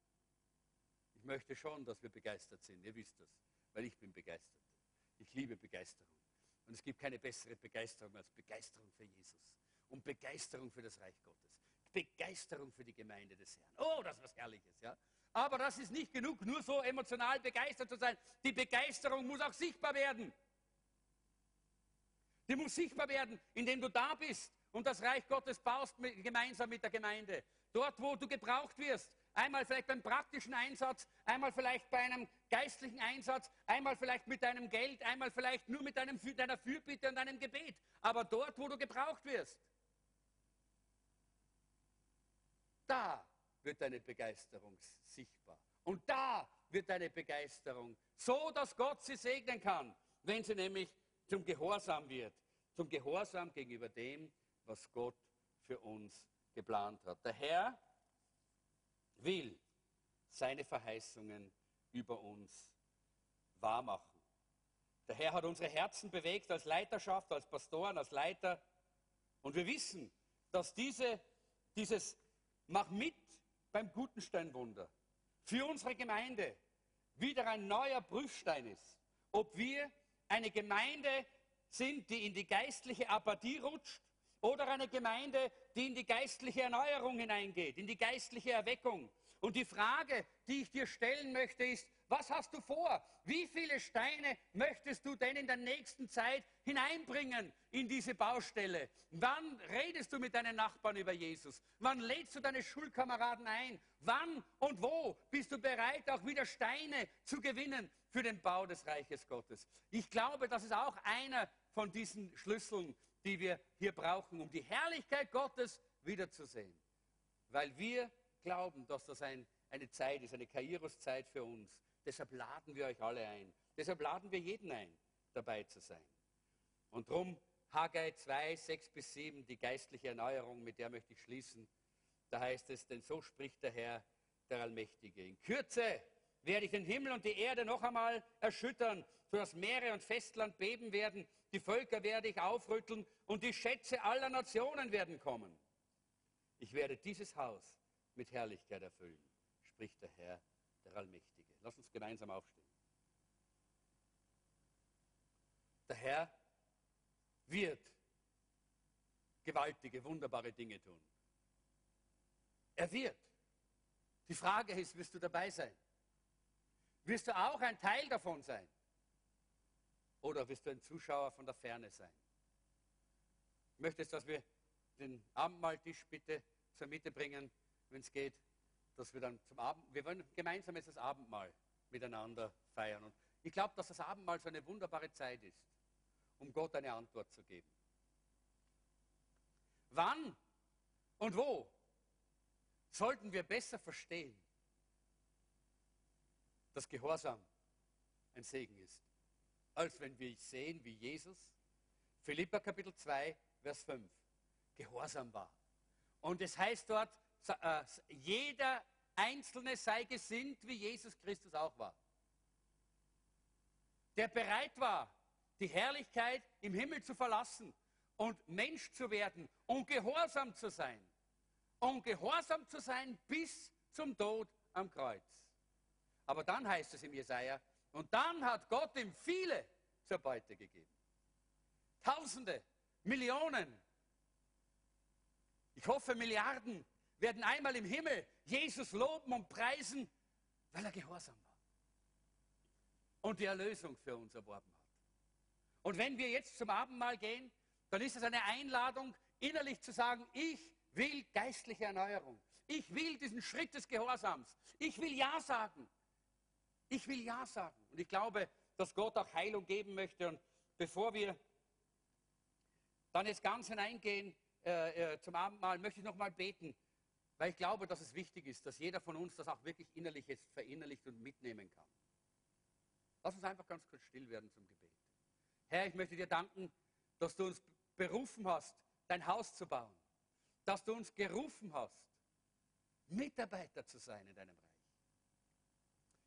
Ich möchte schon, dass wir begeistert sind. Ihr wisst das, weil ich bin begeistert. Ich liebe Begeisterung. Und es gibt keine bessere Begeisterung als Begeisterung für Jesus und Begeisterung für das Reich Gottes. Begeisterung für die Gemeinde des Herrn. Oh, das ist was Herrliches, ja. Aber das ist nicht genug, nur so emotional begeistert zu sein. Die Begeisterung muss auch sichtbar werden. Die muss sichtbar werden, indem du da bist und das Reich Gottes baust mit, gemeinsam mit der Gemeinde. Dort, wo du gebraucht wirst. Einmal vielleicht beim praktischen Einsatz, einmal vielleicht bei einem geistlichen Einsatz, einmal vielleicht mit deinem Geld, einmal vielleicht nur mit deinem, deiner Fürbitte und deinem Gebet. Aber dort, wo du gebraucht wirst. Da wird deine Begeisterung sichtbar. Und da wird deine Begeisterung so, dass Gott sie segnen kann, wenn sie nämlich zum Gehorsam wird. Zum Gehorsam gegenüber dem, was Gott für uns geplant hat. Der Herr will seine Verheißungen über uns wahrmachen. Der Herr hat unsere Herzen bewegt als Leiterschaft, als Pastoren, als Leiter. Und wir wissen, dass diese, dieses Mach mit beim Gutensteinwunder. Für unsere Gemeinde wieder ein neuer Prüfstein ist. Ob wir eine Gemeinde sind, die in die geistliche Apathie rutscht oder eine Gemeinde, die in die geistliche Erneuerung hineingeht, in die geistliche Erweckung. Und die Frage, die ich dir stellen möchte, ist, was hast du vor? Wie viele Steine möchtest du denn in der nächsten Zeit hineinbringen in diese Baustelle? Wann redest du mit deinen Nachbarn über Jesus? Wann lädst du deine Schulkameraden ein? Wann und wo bist du bereit, auch wieder Steine zu gewinnen für den Bau des Reiches Gottes? Ich glaube, das ist auch einer von diesen Schlüsseln, die wir hier brauchen, um die Herrlichkeit Gottes wiederzusehen. Weil wir glauben, dass das ein, eine Zeit ist, eine Kairos-Zeit für uns Deshalb laden wir euch alle ein. Deshalb laden wir jeden ein, dabei zu sein. Und darum Haggai 2, 6 bis 7, die geistliche Erneuerung, mit der möchte ich schließen. Da heißt es, denn so spricht der Herr, der Allmächtige. In Kürze werde ich den Himmel und die Erde noch einmal erschüttern, sodass Meere und Festland beben werden. Die Völker werde ich aufrütteln und die Schätze aller Nationen werden kommen. Ich werde dieses Haus mit Herrlichkeit erfüllen, spricht der Herr, der Allmächtige. Lass uns gemeinsam aufstehen. Der Herr wird gewaltige, wunderbare Dinge tun. Er wird. Die Frage ist, wirst du dabei sein? Wirst du auch ein Teil davon sein? Oder wirst du ein Zuschauer von der Ferne sein? Ich möchte jetzt, dass wir den Abendmahltisch bitte zur Mitte bringen, wenn es geht, dass wir dann zum Abend, wir wollen gemeinsam jetzt das Abendmahl miteinander feiern. Und ich glaube, dass das Abendmahl so eine wunderbare Zeit ist, um Gott eine Antwort zu geben. Wann und wo sollten wir besser verstehen, dass Gehorsam ein Segen ist, als wenn wir sehen, wie Jesus, Philippa Kapitel 2, Vers 5, Gehorsam war. Und es heißt dort, äh, jeder Einzelne sei gesinnt, wie Jesus Christus auch war. Der bereit war, die Herrlichkeit im Himmel zu verlassen und Mensch zu werden und gehorsam zu sein. Und gehorsam zu sein bis zum Tod am Kreuz. Aber dann heißt es im Jesaja, und dann hat Gott ihm viele zur Beute gegeben. Tausende, Millionen, ich hoffe Milliarden werden einmal im Himmel Jesus loben und preisen, weil er gehorsam war und die Erlösung für uns erworben hat. Und wenn wir jetzt zum Abendmahl gehen, dann ist es eine Einladung, innerlich zu sagen, ich will geistliche Erneuerung. Ich will diesen Schritt des Gehorsams. Ich will Ja sagen. Ich will Ja sagen. Und ich glaube, dass Gott auch Heilung geben möchte. Und bevor wir dann jetzt ganz hineingehen äh, äh, zum Abendmahl, möchte ich nochmal beten, weil ich glaube, dass es wichtig ist, dass jeder von uns das auch wirklich innerlich jetzt verinnerlicht und mitnehmen kann. Lass uns einfach ganz kurz still werden zum Gebet. Herr, ich möchte dir danken, dass du uns berufen hast, dein Haus zu bauen. Dass du uns gerufen hast, Mitarbeiter zu sein in deinem Reich.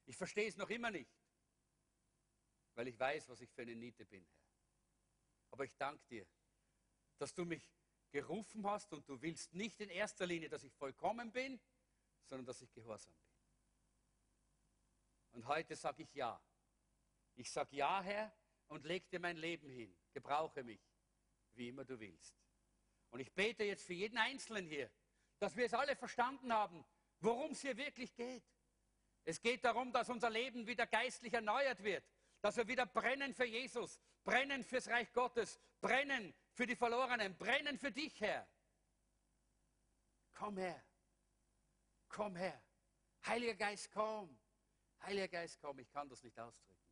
Ich verstehe es noch immer nicht, weil ich weiß, was ich für eine Niete bin, Herr. Aber ich danke dir, dass du mich gerufen hast und du willst nicht in erster Linie, dass ich vollkommen bin, sondern dass ich gehorsam bin. Und heute sage ich ja. Ich sage ja, Herr, und leg dir mein Leben hin. Gebrauche mich, wie immer du willst. Und ich bete jetzt für jeden Einzelnen hier, dass wir es alle verstanden haben, worum es hier wirklich geht. Es geht darum, dass unser Leben wieder geistlich erneuert wird, dass wir wieder brennen für Jesus, brennen fürs Reich Gottes, brennen für die Verlorenen, brennen für dich, Herr. Komm her. Komm her. Heiliger Geist, komm. Heiliger Geist, komm. Ich kann das nicht ausdrücken.